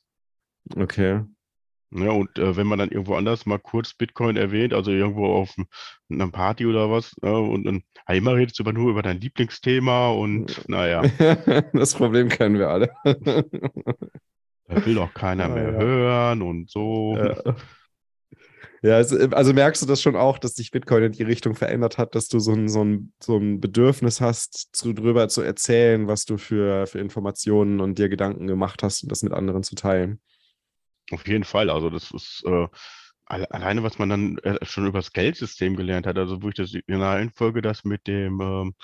Okay. Ja, und äh, wenn man dann irgendwo anders mal kurz Bitcoin erwähnt, also irgendwo auf einer Party oder was, ja, und dann ja, immer redest du aber nur über dein Lieblingsthema und naja, Das Problem kennen wir alle. da will doch keiner Ah, mehr ja. hören und so. Ja. Ja, also, also merkst du das schon auch, dass sich Bitcoin in die Richtung verändert hat, dass du so ein, so ein, so ein Bedürfnis hast, zu, drüber zu erzählen, was du für, für Informationen und dir Gedanken gemacht hast und das mit anderen zu teilen. Auf jeden Fall. Also das ist äh, alle- alleine, was man dann äh, schon über das Geldsystem gelernt hat. Also wo ich das in einer Reihenfolge das mit dem ähm,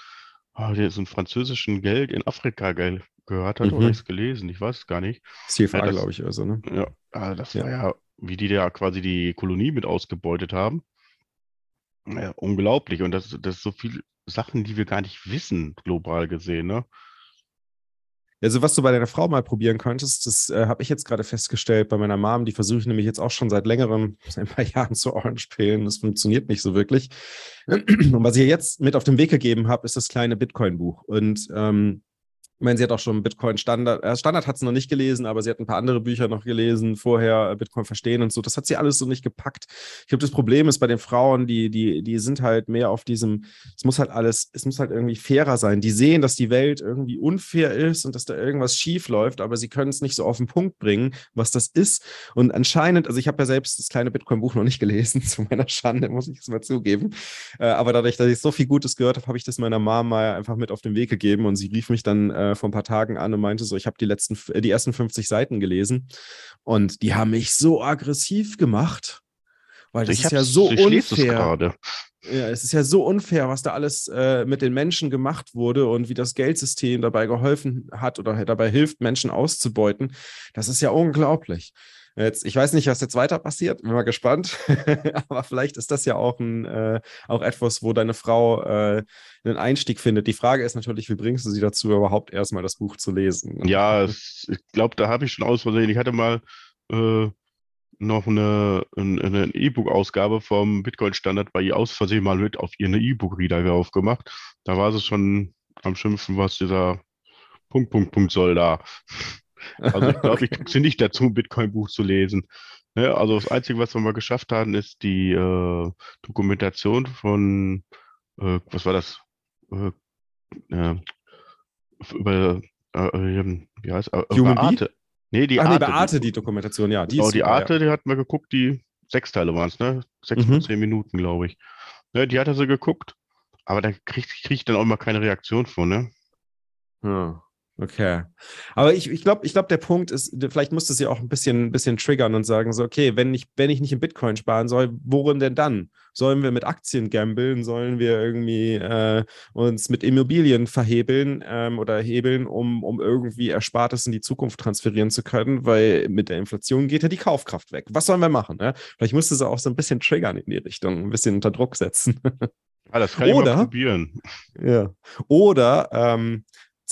ah, der- so französischen Geld in Afrika gell, gehört oder Mhm. ich es gelesen, ich weiß es gar nicht. CFA, Ja, glaube ich, also, ne? Ja, ah, das Ja. war ja, wie die da quasi die Kolonie mit ausgebeutet haben. Ja, unglaublich. Und das, das ist so viele Sachen, die wir gar nicht wissen, global gesehen, ne? Also, was du bei deiner Frau mal probieren könntest, das äh, habe ich jetzt gerade festgestellt bei meiner Mom. Die versuche ich nämlich jetzt auch schon seit längerem, seit ein paar Jahren zu Orange pillen. Das funktioniert nicht so wirklich. Und was ich jetzt mit auf den Weg gegeben habe, ist das kleine Bitcoin-Buch. Und ähm, ich meine, sie hat auch schon Bitcoin Standard, äh, Standard hat sie noch nicht gelesen, aber sie hat ein paar andere Bücher noch gelesen, vorher äh, Bitcoin verstehen und so. Das hat sie alles so nicht gepackt. Ich glaube, das Problem ist bei den Frauen, die, die, die sind halt mehr auf diesem, es muss halt alles, es muss halt irgendwie fairer sein. Die sehen, dass die Welt irgendwie unfair ist und dass da irgendwas schief läuft, aber sie können es nicht so auf den Punkt bringen, was das ist. Und anscheinend, also ich habe ja selbst das kleine Bitcoin-Buch noch nicht gelesen, zu meiner Schande, muss ich es mal zugeben. Äh, aber dadurch, dass ich so viel Gutes gehört habe, habe ich das meiner Mama einfach mit auf den Weg gegeben und sie rief mich dann äh, äh, vor ein paar Tagen an und meinte so, ich habe die letzten, die ersten 50 Seiten gelesen und die haben mich so aggressiv gemacht, weil das ich ist ja so unfair. Ja, es ist ja so unfair, was da alles äh, mit den Menschen gemacht wurde und wie das Geldsystem dabei geholfen hat oder dabei hilft, Menschen auszubeuten. Das ist ja unglaublich. Jetzt, ich weiß nicht, was jetzt weiter passiert, bin mal gespannt. Aber vielleicht ist das ja auch, ein, äh, auch etwas, wo deine Frau äh, einen Einstieg findet. Die Frage ist natürlich, wie bringst du sie dazu, überhaupt erstmal das Buch zu lesen? Ja, es, ich glaube, da habe ich schon aus Versehen. Ich hatte mal äh, noch eine, E-Book-Ausgabe vom Bitcoin-Standard bei ihr aus Versehen mal mit auf ihren E-Book-Reader aufgemacht. Da war sie schon am Schimpfen, was dieser Punkt, Punkt, Punkt soll da. Also ich glaube, ich kriege sie nicht dazu, ein Bitcoin-Buch zu lesen. Ne? Also das Einzige, was wir mal geschafft haben, ist die äh, Dokumentation von, äh, was war das? Äh, äh über, äh, äh, wie heißt es? Human Arte. Nee, die Ach, Arte. Nee, bei Arte die Dokumentation, ja. Die genau, die Arte, ja. die hat man geguckt, die sechs Teile waren es, ne? Sechs mhm. zehn Minuten, glaube ich. Ja, die hat er so geguckt, aber da kriege krieg ich dann auch mal keine Reaktion von, ne? Ja. Okay. Aber ich, ich glaube, ich glaub, der Punkt ist, vielleicht musst du sie auch ein bisschen, ein bisschen triggern und sagen, so, okay, wenn ich, wenn ich nicht in Bitcoin sparen soll, worin denn dann? Sollen wir mit Aktien gambeln? Sollen wir irgendwie äh, uns mit Immobilien verhebeln ähm, oder hebeln, um, um irgendwie Erspartes in die Zukunft transferieren zu können? Weil mit der Inflation geht ja die Kaufkraft weg. Was sollen wir machen? Ne? Vielleicht musst du sie auch so ein bisschen triggern in die Richtung, ein bisschen unter Druck setzen. Ja, das kann Oder, ich mal probieren. Ja. Oder ähm,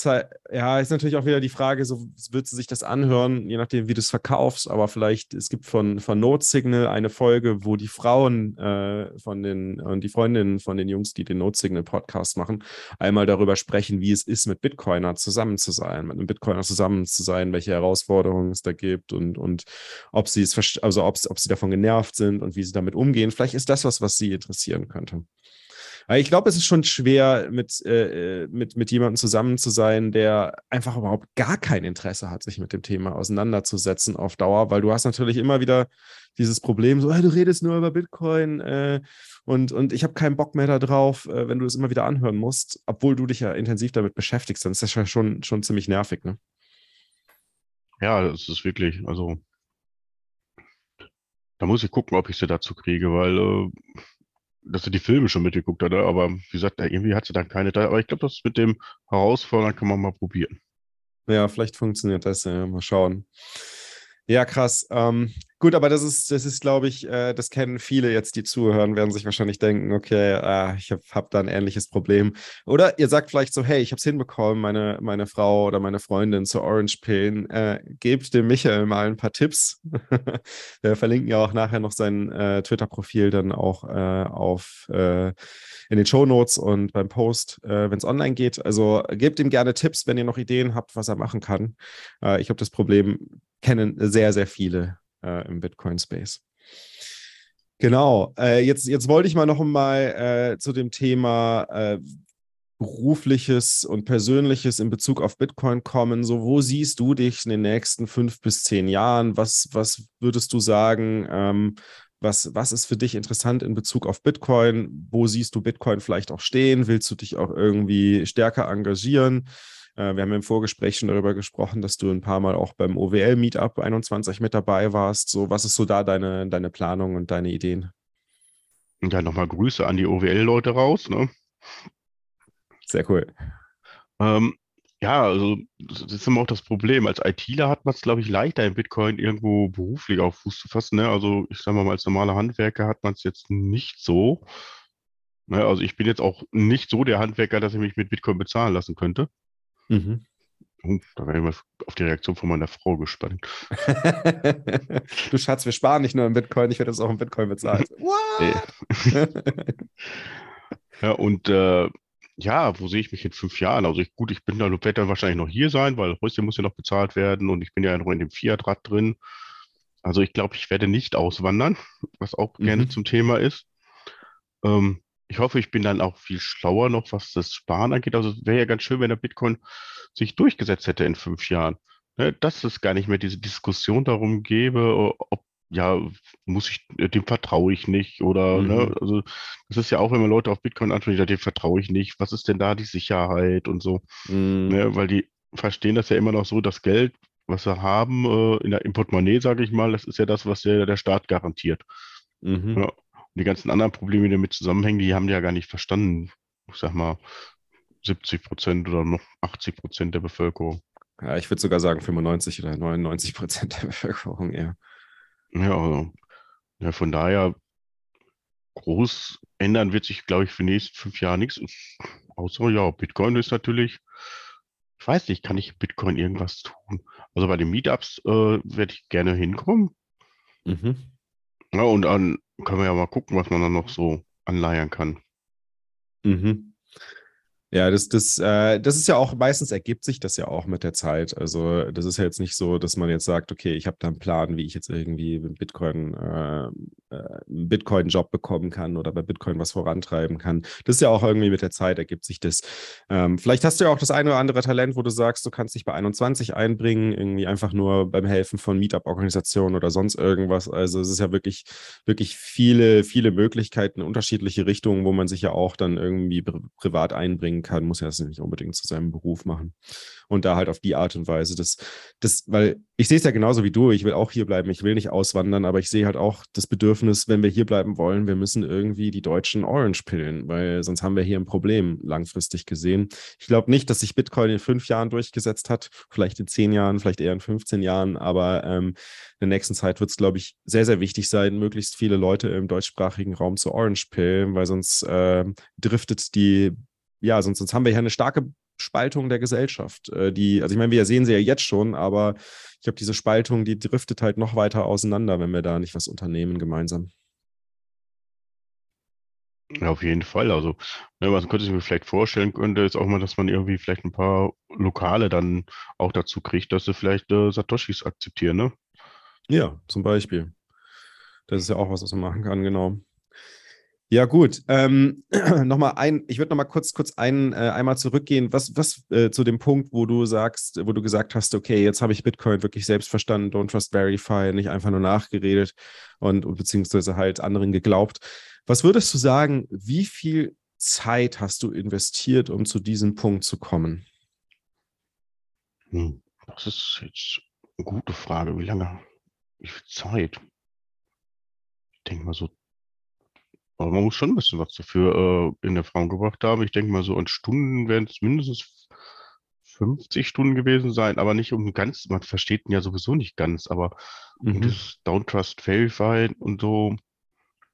ja, ist natürlich auch wieder die Frage, so wird sie sich das anhören, je nachdem, wie du es verkaufst, aber vielleicht, es gibt von, von Note Signal eine Folge, wo die Frauen äh, von den und die Freundinnen von den Jungs, die den Note Signal Podcast machen, einmal darüber sprechen, wie es ist, mit Bitcoiner zusammen zu sein, mit einem Bitcoiner zusammen zu sein, welche Herausforderungen es da gibt und, und ob sie es, also ob, ob sie davon genervt sind und wie sie damit umgehen. Vielleicht ist das was, was sie interessieren könnte. Ich glaube, es ist schon schwer, mit, äh, mit, mit jemandem zusammen zu sein, der einfach überhaupt gar kein Interesse hat, sich mit dem Thema auseinanderzusetzen auf Dauer, weil du hast natürlich immer wieder dieses Problem, so, hey, du redest nur über Bitcoin äh, und, und ich habe keinen Bock mehr darauf, äh, wenn du es immer wieder anhören musst, obwohl du dich ja intensiv damit beschäftigst, dann ist das ja schon, schon ziemlich nervig, ne? Ja, das ist wirklich, also da muss ich gucken, ob ich sie dazu kriege, weil äh, dass er die Filme schon mitgeguckt hat, aber wie gesagt, irgendwie hat sie dann keine da. Aber ich glaube, das mit dem Herausfordern kann man mal probieren. Ja, vielleicht funktioniert das ja. Mal schauen. Ja, krass. Ähm, gut, aber das ist, das ist, glaube ich, äh, das kennen viele jetzt, die zuhören, werden sich wahrscheinlich denken, okay, äh, ich habe hab da ein ähnliches Problem. Oder ihr sagt vielleicht so, hey, ich habe es hinbekommen, meine, meine Frau oder meine Freundin zu Orange Pillen. Äh, gebt dem Michael mal ein paar Tipps. Wir verlinken ja auch nachher noch sein äh, Twitter-Profil dann auch äh, auf äh, in den Show Notes und beim Post, äh, wenn es online geht. Also gebt ihm gerne Tipps, wenn ihr noch Ideen habt, was er machen kann. Äh, ich glaube, das Problem kennen sehr, sehr viele äh, im Bitcoin-Space. Genau. Äh, jetzt, jetzt wollte ich mal noch mal äh, zu dem Thema äh, berufliches und persönliches in Bezug auf Bitcoin kommen. So, wo siehst du dich in den nächsten fünf bis zehn Jahren? Was, was würdest du sagen? Ähm, was, was ist für dich interessant in Bezug auf Bitcoin? Wo siehst du Bitcoin vielleicht auch stehen? Willst du dich auch irgendwie stärker engagieren? Äh, wir haben im Vorgespräch schon darüber gesprochen, dass du ein paar Mal auch beim OWL Meetup 21 mit dabei warst. So, was ist so da deine, deine Planung und deine Ideen? Ja, nochmal Grüße an die OWL-Leute raus. Ne? Sehr cool. Ähm, ja, also das ist immer auch das Problem. Als ITler hat man es, glaube ich, leichter im Bitcoin irgendwo beruflich auf Fuß zu fassen. Ne? Also ich sage mal, als normaler Handwerker hat man es jetzt nicht so. Ne? Also ich bin jetzt auch nicht so der Handwerker, dass ich mich mit Bitcoin bezahlen lassen könnte. Mhm. Da wäre ich auf die Reaktion von meiner Frau gespannt. du Schatz, wir sparen nicht nur im Bitcoin, ich werde das auch im Bitcoin bezahlt. What? ja, und äh, ja, wo sehe ich mich in fünf Jahren? Also ich, gut, ich bin dann, werde dann wahrscheinlich noch hier sein, weil Häuschen muss ja noch bezahlt werden und ich bin ja noch in dem Fiat-Rad drin. Also ich glaube, ich werde nicht auswandern, was auch mhm. gerne zum Thema ist. Ähm, ich hoffe, ich bin dann auch viel schlauer noch, was das Sparen angeht. Also es wäre ja ganz schön, wenn der Bitcoin sich durchgesetzt hätte in fünf Jahren. Ne, dass es gar nicht mehr diese Diskussion darum gäbe, ob ja, muss ich, dem vertraue ich nicht oder, ne, mhm. ne, also das ist ja auch, wenn man Leute auf Bitcoin anspricht, dem vertraue ich nicht, was ist denn da die Sicherheit und so, mhm. ne, weil die verstehen das ja immer noch so, das Geld, was sie haben, äh, in der, im Portemonnaie, sage ich mal, das ist ja das, was der, der Staat garantiert. Mhm. Ja. Die ganzen anderen Probleme, die damit zusammenhängen, die haben die ja gar nicht verstanden. Ich sag mal, 70 Prozent oder noch 80 Prozent der Bevölkerung. Ja, ich würde sogar sagen 95 oder 99 Prozent der Bevölkerung eher. Ja, also, ja, von daher groß ändern wird sich, glaube ich, für die nächsten fünf Jahre nichts. Außer, ja, Bitcoin ist natürlich, ich weiß nicht, kann ich Bitcoin irgendwas tun? Also bei den Meetups äh, werde ich gerne hinkommen. Mhm. Ja, und dann können wir ja mal gucken, was man dann noch so anleiern kann. Mhm. Ja, das, das, äh, das ist ja auch, meistens ergibt sich das ja auch mit der Zeit. Also das ist ja jetzt nicht so, dass man jetzt sagt, okay, ich habe da einen Plan, wie ich jetzt irgendwie Bitcoin äh, äh, einen Bitcoin-Job bekommen kann oder bei Bitcoin was vorantreiben kann. Das ist ja auch irgendwie mit der Zeit ergibt sich das. Ähm, vielleicht hast du ja auch das eine oder andere Talent, wo du sagst, du kannst dich bei 21 einbringen, irgendwie einfach nur beim Helfen von Meetup-Organisationen oder sonst irgendwas. Also es ist ja wirklich, wirklich viele, viele Möglichkeiten, unterschiedliche Richtungen, wo man sich ja auch dann irgendwie privat einbringen einbringen kann, muss er es nicht unbedingt zu seinem Beruf machen. Und da halt auf die Art und Weise, das, das, weil ich sehe es ja genauso wie du, ich will auch hier bleiben, ich will nicht auswandern, aber ich sehe halt auch das Bedürfnis, wenn wir hier bleiben wollen, wir müssen irgendwie die deutschen Orange pillen, weil sonst haben wir hier ein Problem langfristig gesehen. Ich glaube nicht, dass sich Bitcoin in fünf Jahren durchgesetzt hat, vielleicht in zehn Jahren, vielleicht eher in 15 Jahren, aber ähm, in der nächsten Zeit wird es, glaube ich, sehr, sehr wichtig sein, möglichst viele Leute im deutschsprachigen Raum zu Orange pillen, weil sonst äh, driftet die ja, sonst, sonst haben wir ja eine starke Spaltung der Gesellschaft. Äh, die, also ich meine, wir sehen sie ja jetzt schon, aber ich glaube, diese Spaltung, die driftet halt noch weiter auseinander, wenn wir da nicht was unternehmen gemeinsam. Ja, auf jeden Fall. Also, ne, was könnte ich mir vielleicht vorstellen könnte, ist auch mal, dass man irgendwie vielleicht ein paar Lokale dann auch dazu kriegt, dass sie vielleicht äh, Satoshis akzeptieren, ne? Ja, zum Beispiel. Das ist ja auch was, was man machen kann, genau. Ja, gut. Ähm, nochmal ein, ich würde nochmal kurz, kurz ein, äh, einmal zurückgehen, was, was äh, zu dem Punkt, wo du sagst, wo du gesagt hast, okay, jetzt habe ich Bitcoin wirklich selbst verstanden, don't trust verify, nicht einfach nur nachgeredet und, und beziehungsweise halt anderen geglaubt. Was würdest du sagen, wie viel Zeit hast du investiert, um zu diesem Punkt zu kommen? Hm, das ist jetzt eine gute Frage. Wie lange? Wie viel Zeit? Ich denke mal so aber man muss schon ein bisschen was dafür äh, in Erfahrung gebracht haben. Ich denke mal, so an Stunden werden es mindestens 50 Stunden gewesen sein, aber nicht um ganz, man versteht ihn ja sowieso nicht ganz, aber mhm. das Down Trust Verify und so,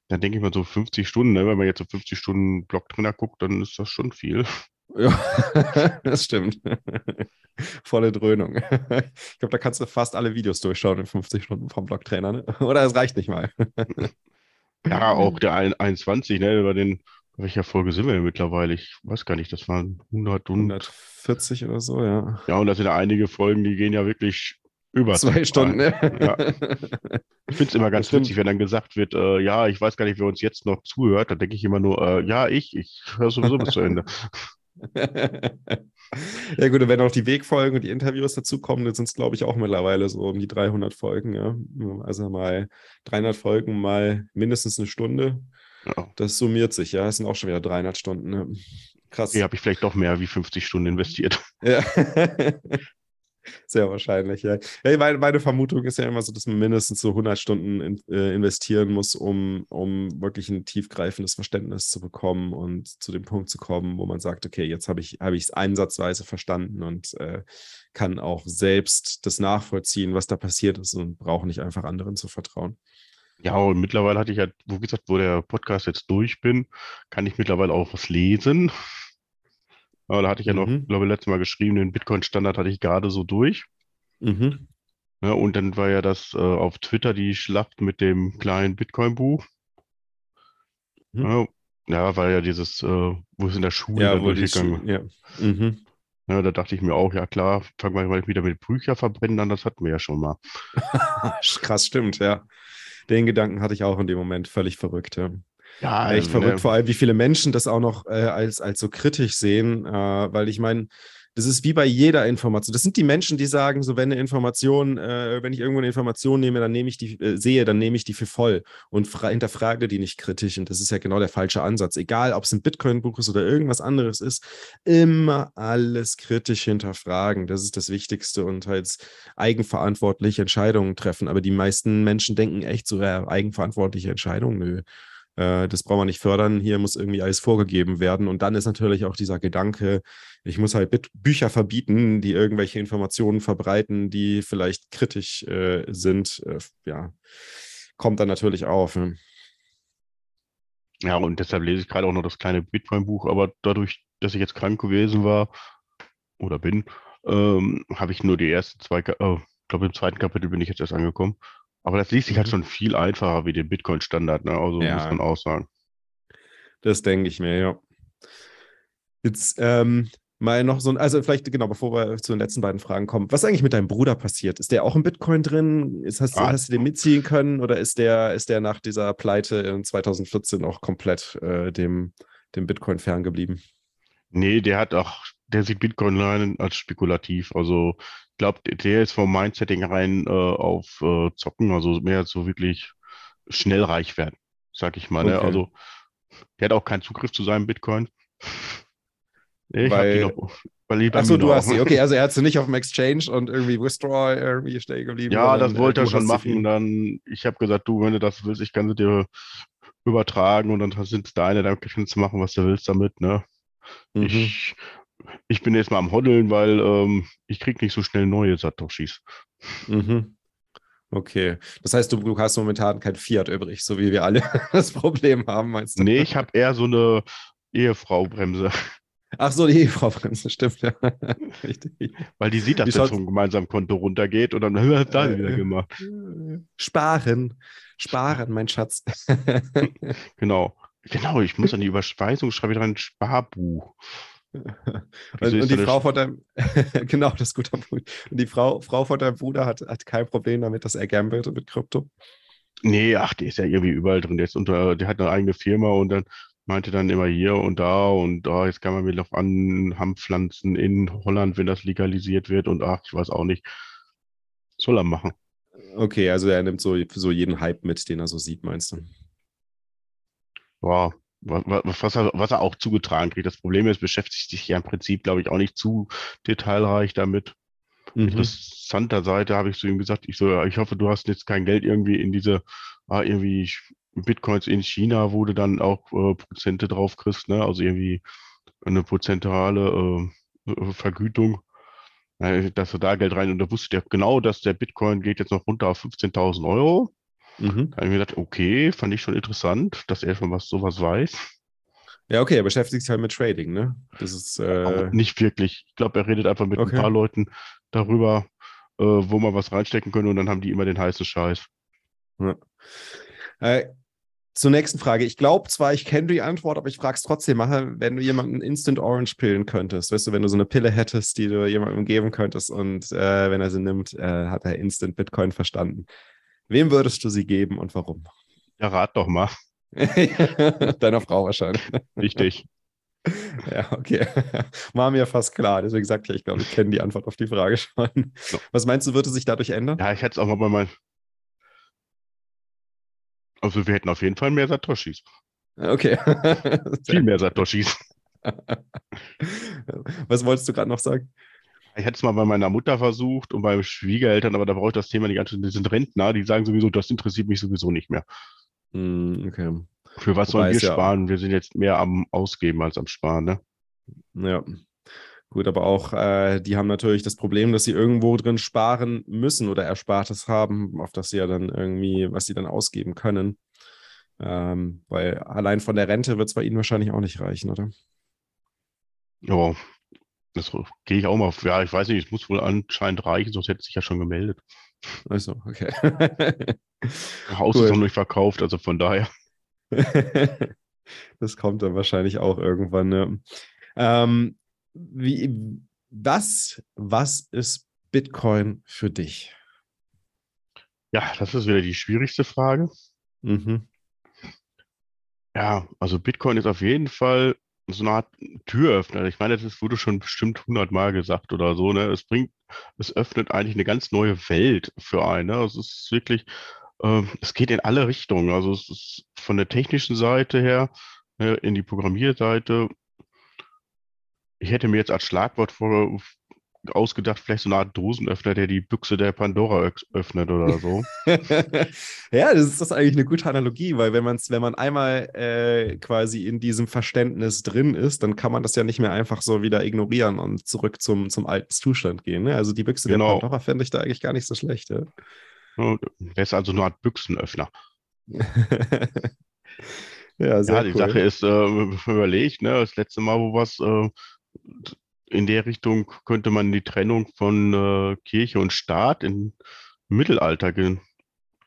dann denke ich mal so 50 Stunden, ne? wenn man jetzt so 50 Stunden Blocktrainer guckt, dann ist das schon viel. Ja, das stimmt. Volle Dröhnung. Ich glaube, da kannst du fast alle Videos durchschauen in 50 Stunden vom Blocktrainer, ne? Oder es reicht nicht mal. Ja, auch der 21, ne, über den, welcher Folge sind wir denn mittlerweile? Ich weiß gar nicht, das waren 100 und 140 oder so, ja. Ja, und das sind ja einige Folgen, die gehen ja wirklich über zwei Stunden. Ne? Ja. Ich finde es immer ganz witzig, wenn dann gesagt wird, äh, ja, ich weiß gar nicht, wer uns jetzt noch zuhört. Da denke ich immer nur, äh, ja, ich, ich höre sowieso bis zu Ende. ja gut, und wenn auch die Wegfolgen und die Interviews dazukommen, dann sind es, glaube ich, auch mittlerweile so um die 300 Folgen. Ja? Also mal 300 Folgen mal mindestens eine Stunde. Ja. Das summiert sich, ja. Das sind auch schon wieder 300 Stunden. Ne? Krass. Hier habe ich vielleicht doch mehr wie 50 Stunden investiert. Ja. Sehr wahrscheinlich, ja. ja meine, meine, Vermutung ist ja immer so, dass man mindestens so 100 Stunden in, äh, investieren muss, um, um wirklich ein tiefgreifendes Verständnis zu bekommen und zu dem Punkt zu kommen, wo man sagt, okay, jetzt habe ich es einsatzweise verstanden und äh, kann auch selbst das nachvollziehen, was da passiert ist und brauche nicht einfach anderen zu vertrauen. Ja, und mittlerweile hatte ich ja, wo gesagt, wo der Podcast jetzt durch bin, kann ich mittlerweile auch was lesen. Aber da hatte ich ja noch, mhm. glaube ich, letztes Mal geschrieben, den Bitcoin-Standard hatte ich gerade so durch. Mhm. Ja, und dann war ja das äh, auf Twitter die Schlacht mit dem kleinen Bitcoin-Buch. Mhm. Ja, war ja dieses, äh, wo es in der Schule ja, durchgegangen ja. Mhm. ja. Da dachte ich mir auch, ja klar, fangen wir mal wieder mit Bücher verbrennen an, das hatten wir ja schon mal. Krass, stimmt, ja. Den Gedanken hatte ich auch in dem Moment völlig verrückt, ja. Ja, echt verrückt, ne. vor allem, wie viele Menschen das auch noch äh, als, als so kritisch sehen, äh, weil ich meine, Das ist wie bei jeder Information. Das sind die Menschen, die sagen, so wenn eine Information, äh, wenn ich irgendwo eine Information nehme, dann nehme ich die, äh, sehe, dann nehme ich die für voll und hinterfrage die nicht kritisch. Und das ist ja genau der falsche Ansatz. Egal, ob es ein Bitcoin-Buch ist oder irgendwas anderes ist, immer alles kritisch hinterfragen. Das ist das Wichtigste und halt eigenverantwortliche Entscheidungen treffen. Aber die meisten Menschen denken echt so, ja, eigenverantwortliche Entscheidungen, nö äh, das braucht man nicht fördern, hier muss irgendwie alles vorgegeben werden. Und dann ist natürlich auch dieser Gedanke, ich muss halt Bücher verbieten, die irgendwelche Informationen verbreiten, die vielleicht kritisch äh, sind, äh, ja, kommt dann natürlich auf. Ne? Ja, und deshalb lese ich gerade auch noch das kleine Bitcoin-Buch, aber dadurch, dass ich jetzt krank gewesen war oder bin, ähm, habe ich nur die ersten zwei, äh, ich glaube im zweiten Kapitel bin ich jetzt erst angekommen. Aber das liest sich halt mhm. schon viel einfacher wie der Bitcoin-Standard, ne? Also ja. muss man auch sagen. Das denke ich mir, ja. Jetzt ähm, mal noch so ein, also vielleicht, genau, bevor wir zu den letzten beiden Fragen kommen, was ist eigentlich mit deinem Bruder passiert? Ist der auch im Bitcoin drin? Ist, hast, ah. hast du den mitziehen können oder ist der, ist der nach dieser Pleite in 2014 auch komplett äh, dem, dem Bitcoin ferngeblieben? Nee, der hat auch, der sieht Bitcoin als spekulativ. Also glaube, der ist vom Mindsetting rein äh, auf äh, Zocken, also mehr so wirklich schnell reich werden, sag ich mal. Ne? Okay. Also der hat auch keinen Zugriff zu seinem Bitcoin. Ich weil, noch, weil Achso, du hast sie. Okay, also er hat sie nicht auf dem Exchange und irgendwie Withdraw irgendwie stehen geblieben. Ja, das wollte er schon machen. Dann, ich habe gesagt, du, wenn du das willst, ich kann sie dir übertragen und dann sind es deine, dann kannst du machen, was du willst damit. Ne? Mhm. Ich ich bin jetzt mal am Hoddeln, weil ähm, ich kriege nicht so schnell neue Satoshis. Mhm. Okay. Das heißt, du, du, hast momentan kein Fiat übrig, so wie wir alle das Problem haben, meinst du? Nee, ich habe eher so eine Ehefrau-Bremse. Ach so, die Ehefrau-Bremse, stimmt. Ja. Richtig. Weil die sieht, dass das vom gemeinsamen Konto runtergeht und dann hat da äh, wieder gemacht. Sparen. Sparen, mein Schatz. genau. Genau, ich muss an die Überweisung schreibe ich dran Sparbuch. und, und die Frau von deinem, genau, das ist guter Punkt. Und die Frau, Frau von deinem Bruder hat, hat kein Problem damit, dass er gambelt mit Krypto? Nee, ach, die ist ja irgendwie überall drin. Der, ist unter, der hat eine eigene Firma und dann meinte dann immer hier und da und da, jetzt kann man mir noch an Hanfpflanzen in Holland, wenn das legalisiert wird und ach, ich weiß auch nicht. Soll er machen. Okay, also er nimmt so, so jeden Hype mit, den er so sieht, meinst du? Ja, was, was, er, was er auch zugetragen kriegt. Das Problem ist, beschäftigt sich ja im Prinzip, glaube ich, auch nicht zu detailreich damit. Mhm. Interessanter Seite habe ich zu ihm gesagt, ich so, ich hoffe, du hast jetzt kein Geld irgendwie in diese, ah, irgendwie Bitcoins in China, wo du dann auch äh, Prozente drauf kriegst, ne? Also irgendwie eine prozentuale äh, Vergütung, äh, dass du da Geld rein und da wusste der genau, dass der Bitcoin geht jetzt noch runter auf 15.000 Euro. Mhm. Da habe ich mir gedacht, okay, fand ich schon interessant, dass er schon was sowas weiß. Ja, okay, er beschäftigt sich halt mit Trading, ne? Das ist äh... nicht wirklich. Ich glaube, er redet einfach mit okay. ein paar Leuten darüber, äh, wo man was reinstecken könnte und dann haben die immer den heißen Scheiß. Ja. Äh, zur nächsten Frage. Ich glaube zwar, ich kenne die Antwort, aber ich frage es trotzdem mal, wenn du jemanden Instant Orange pillen könntest, weißt du, wenn du so eine Pille hättest, die du jemandem geben könntest und äh, wenn er sie nimmt, äh, hat er Instant Bitcoin verstanden. Wem würdest du sie geben und warum? Ja, rat doch mal. Deiner Frau wahrscheinlich. Richtig. Ja, okay. War mir fast klar. Deswegen sagte ich, ich glaube, ich kenne die Antwort auf die Frage schon. So. Was meinst du, würde sich dadurch ändern? Ja, ich hätte es auch mal bei meinen. Also, wir hätten auf jeden Fall mehr Satoshis. Okay. Viel mehr Satoshis. Was wolltest du gerade noch sagen? Ich hatte es mal bei meiner Mutter versucht und bei Schwiegereltern, aber da brauche ich das Thema nicht anschauen. Die sind Rentner, die sagen sowieso, das interessiert mich sowieso nicht mehr. Mm, okay. Für was Wobei sollen wir sparen? Ja wir sind jetzt mehr am Ausgeben als am Sparen, ne? Ja. Gut, aber auch, äh, die haben natürlich das Problem, dass sie irgendwo drin sparen müssen oder Erspartes haben, auf das sie ja dann irgendwie, was sie dann ausgeben können. Ähm, weil allein von der Rente wird es bei ihnen wahrscheinlich auch nicht reichen, oder? Ja, das gehe ich auch mal. Ja, ich weiß nicht, es muss wohl anscheinend reichen, sonst hätte sich ja schon gemeldet. Also, okay. Haus cool. ist noch nicht verkauft, also von daher. das kommt dann wahrscheinlich auch irgendwann. Ne? Ähm, wie, was, was ist Bitcoin für dich? Ja, das ist wieder die schwierigste Frage. Mhm. Ja, also Bitcoin ist auf jeden Fall so eine Art Türöffner. Ich meine, das wurde schon bestimmt hundertmal gesagt oder so. Ne? Es bringt, es öffnet eigentlich eine ganz neue Welt für einen. Ne? Es ist wirklich, äh, es geht in alle Richtungen. Also es ist von der technischen Seite her ne, in die Programmierseite. Ich hätte mir jetzt als Schlagwort vor, ausgedacht, vielleicht so eine Art Dosenöffner, der die Büchse der Pandora öffnet oder so. ja, das ist das eigentlich eine gute Analogie, weil wenn, man's, wenn man einmal äh, quasi in diesem Verständnis drin ist, dann kann man das ja nicht mehr einfach so wieder ignorieren und zurück zum, zum alten Zustand gehen. Ne? Also die Büchse genau. der Pandora fände ich da eigentlich gar nicht so schlecht. Ja? Der ist also eine Art Büchsenöffner. ja, sehr ja, die cool. Sache ist, äh, überlegt, ne, das letzte Mal, wo was äh, in der Richtung könnte man die Trennung von äh, Kirche und Staat im Mittelalter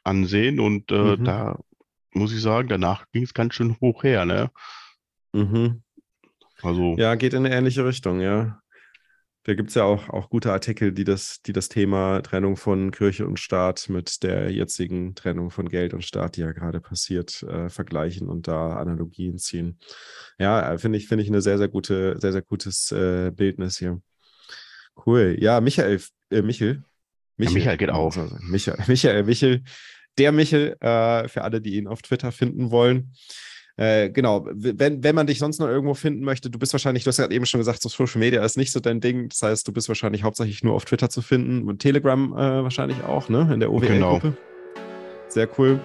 ansehen. Und äh, mhm. da muss ich sagen, danach ging es ganz schön hoch her. Ne? Mhm. Also, ja, geht in eine ähnliche Richtung, ja. Da gibt es ja auch, auch gute Artikel, die das, die das Thema Trennung von Kirche und Staat mit der jetzigen Trennung von Geld und Staat, die ja gerade passiert, äh, vergleichen und da Analogien ziehen. Ja, äh, finde ich, finde ich eine sehr, sehr gute, sehr, sehr gutes äh, Bildnis hier. Cool. Ja, Michael, äh, Michel. Michel, ja, Michael geht auf. Michael, Michael, Michel, der Michel, äh, für alle, die ihn auf Twitter finden wollen. Äh, genau, wenn, wenn man dich sonst noch irgendwo finden möchte, du bist wahrscheinlich, du hast ja eben schon gesagt, so Social Media ist nicht so dein Ding. Das heißt, du bist wahrscheinlich hauptsächlich nur auf Twitter zu finden und Telegram äh, wahrscheinlich auch, ne? In der OWL-Gruppe. Genau. Sehr cool.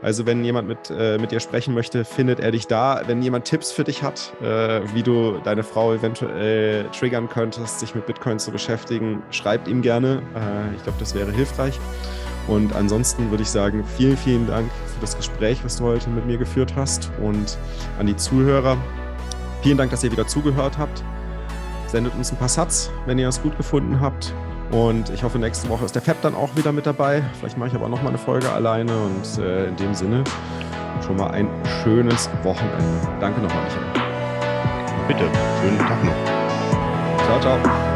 Also wenn jemand mit, äh, mit dir sprechen möchte, findet er dich da. Wenn jemand Tipps für dich hat, äh, wie du deine Frau eventuell triggern könntest, sich mit Bitcoin zu beschäftigen, schreibt ihm gerne. Äh, ich glaube, das wäre hilfreich. Und ansonsten würde ich sagen, vielen, vielen Dank für das Gespräch, was du heute mit mir geführt hast. Und an die Zuhörer, vielen Dank, dass ihr wieder zugehört habt. Sendet uns ein paar Satz, wenn ihr es gut gefunden habt. Und ich hoffe, nächste Woche ist der Fab dann auch wieder mit dabei. Vielleicht mache ich aber noch mal eine Folge alleine. Und äh, in dem Sinne schon mal ein schönes Wochenende. Danke nochmal, Michael. Bitte, schönen Tag noch. Ciao, ciao.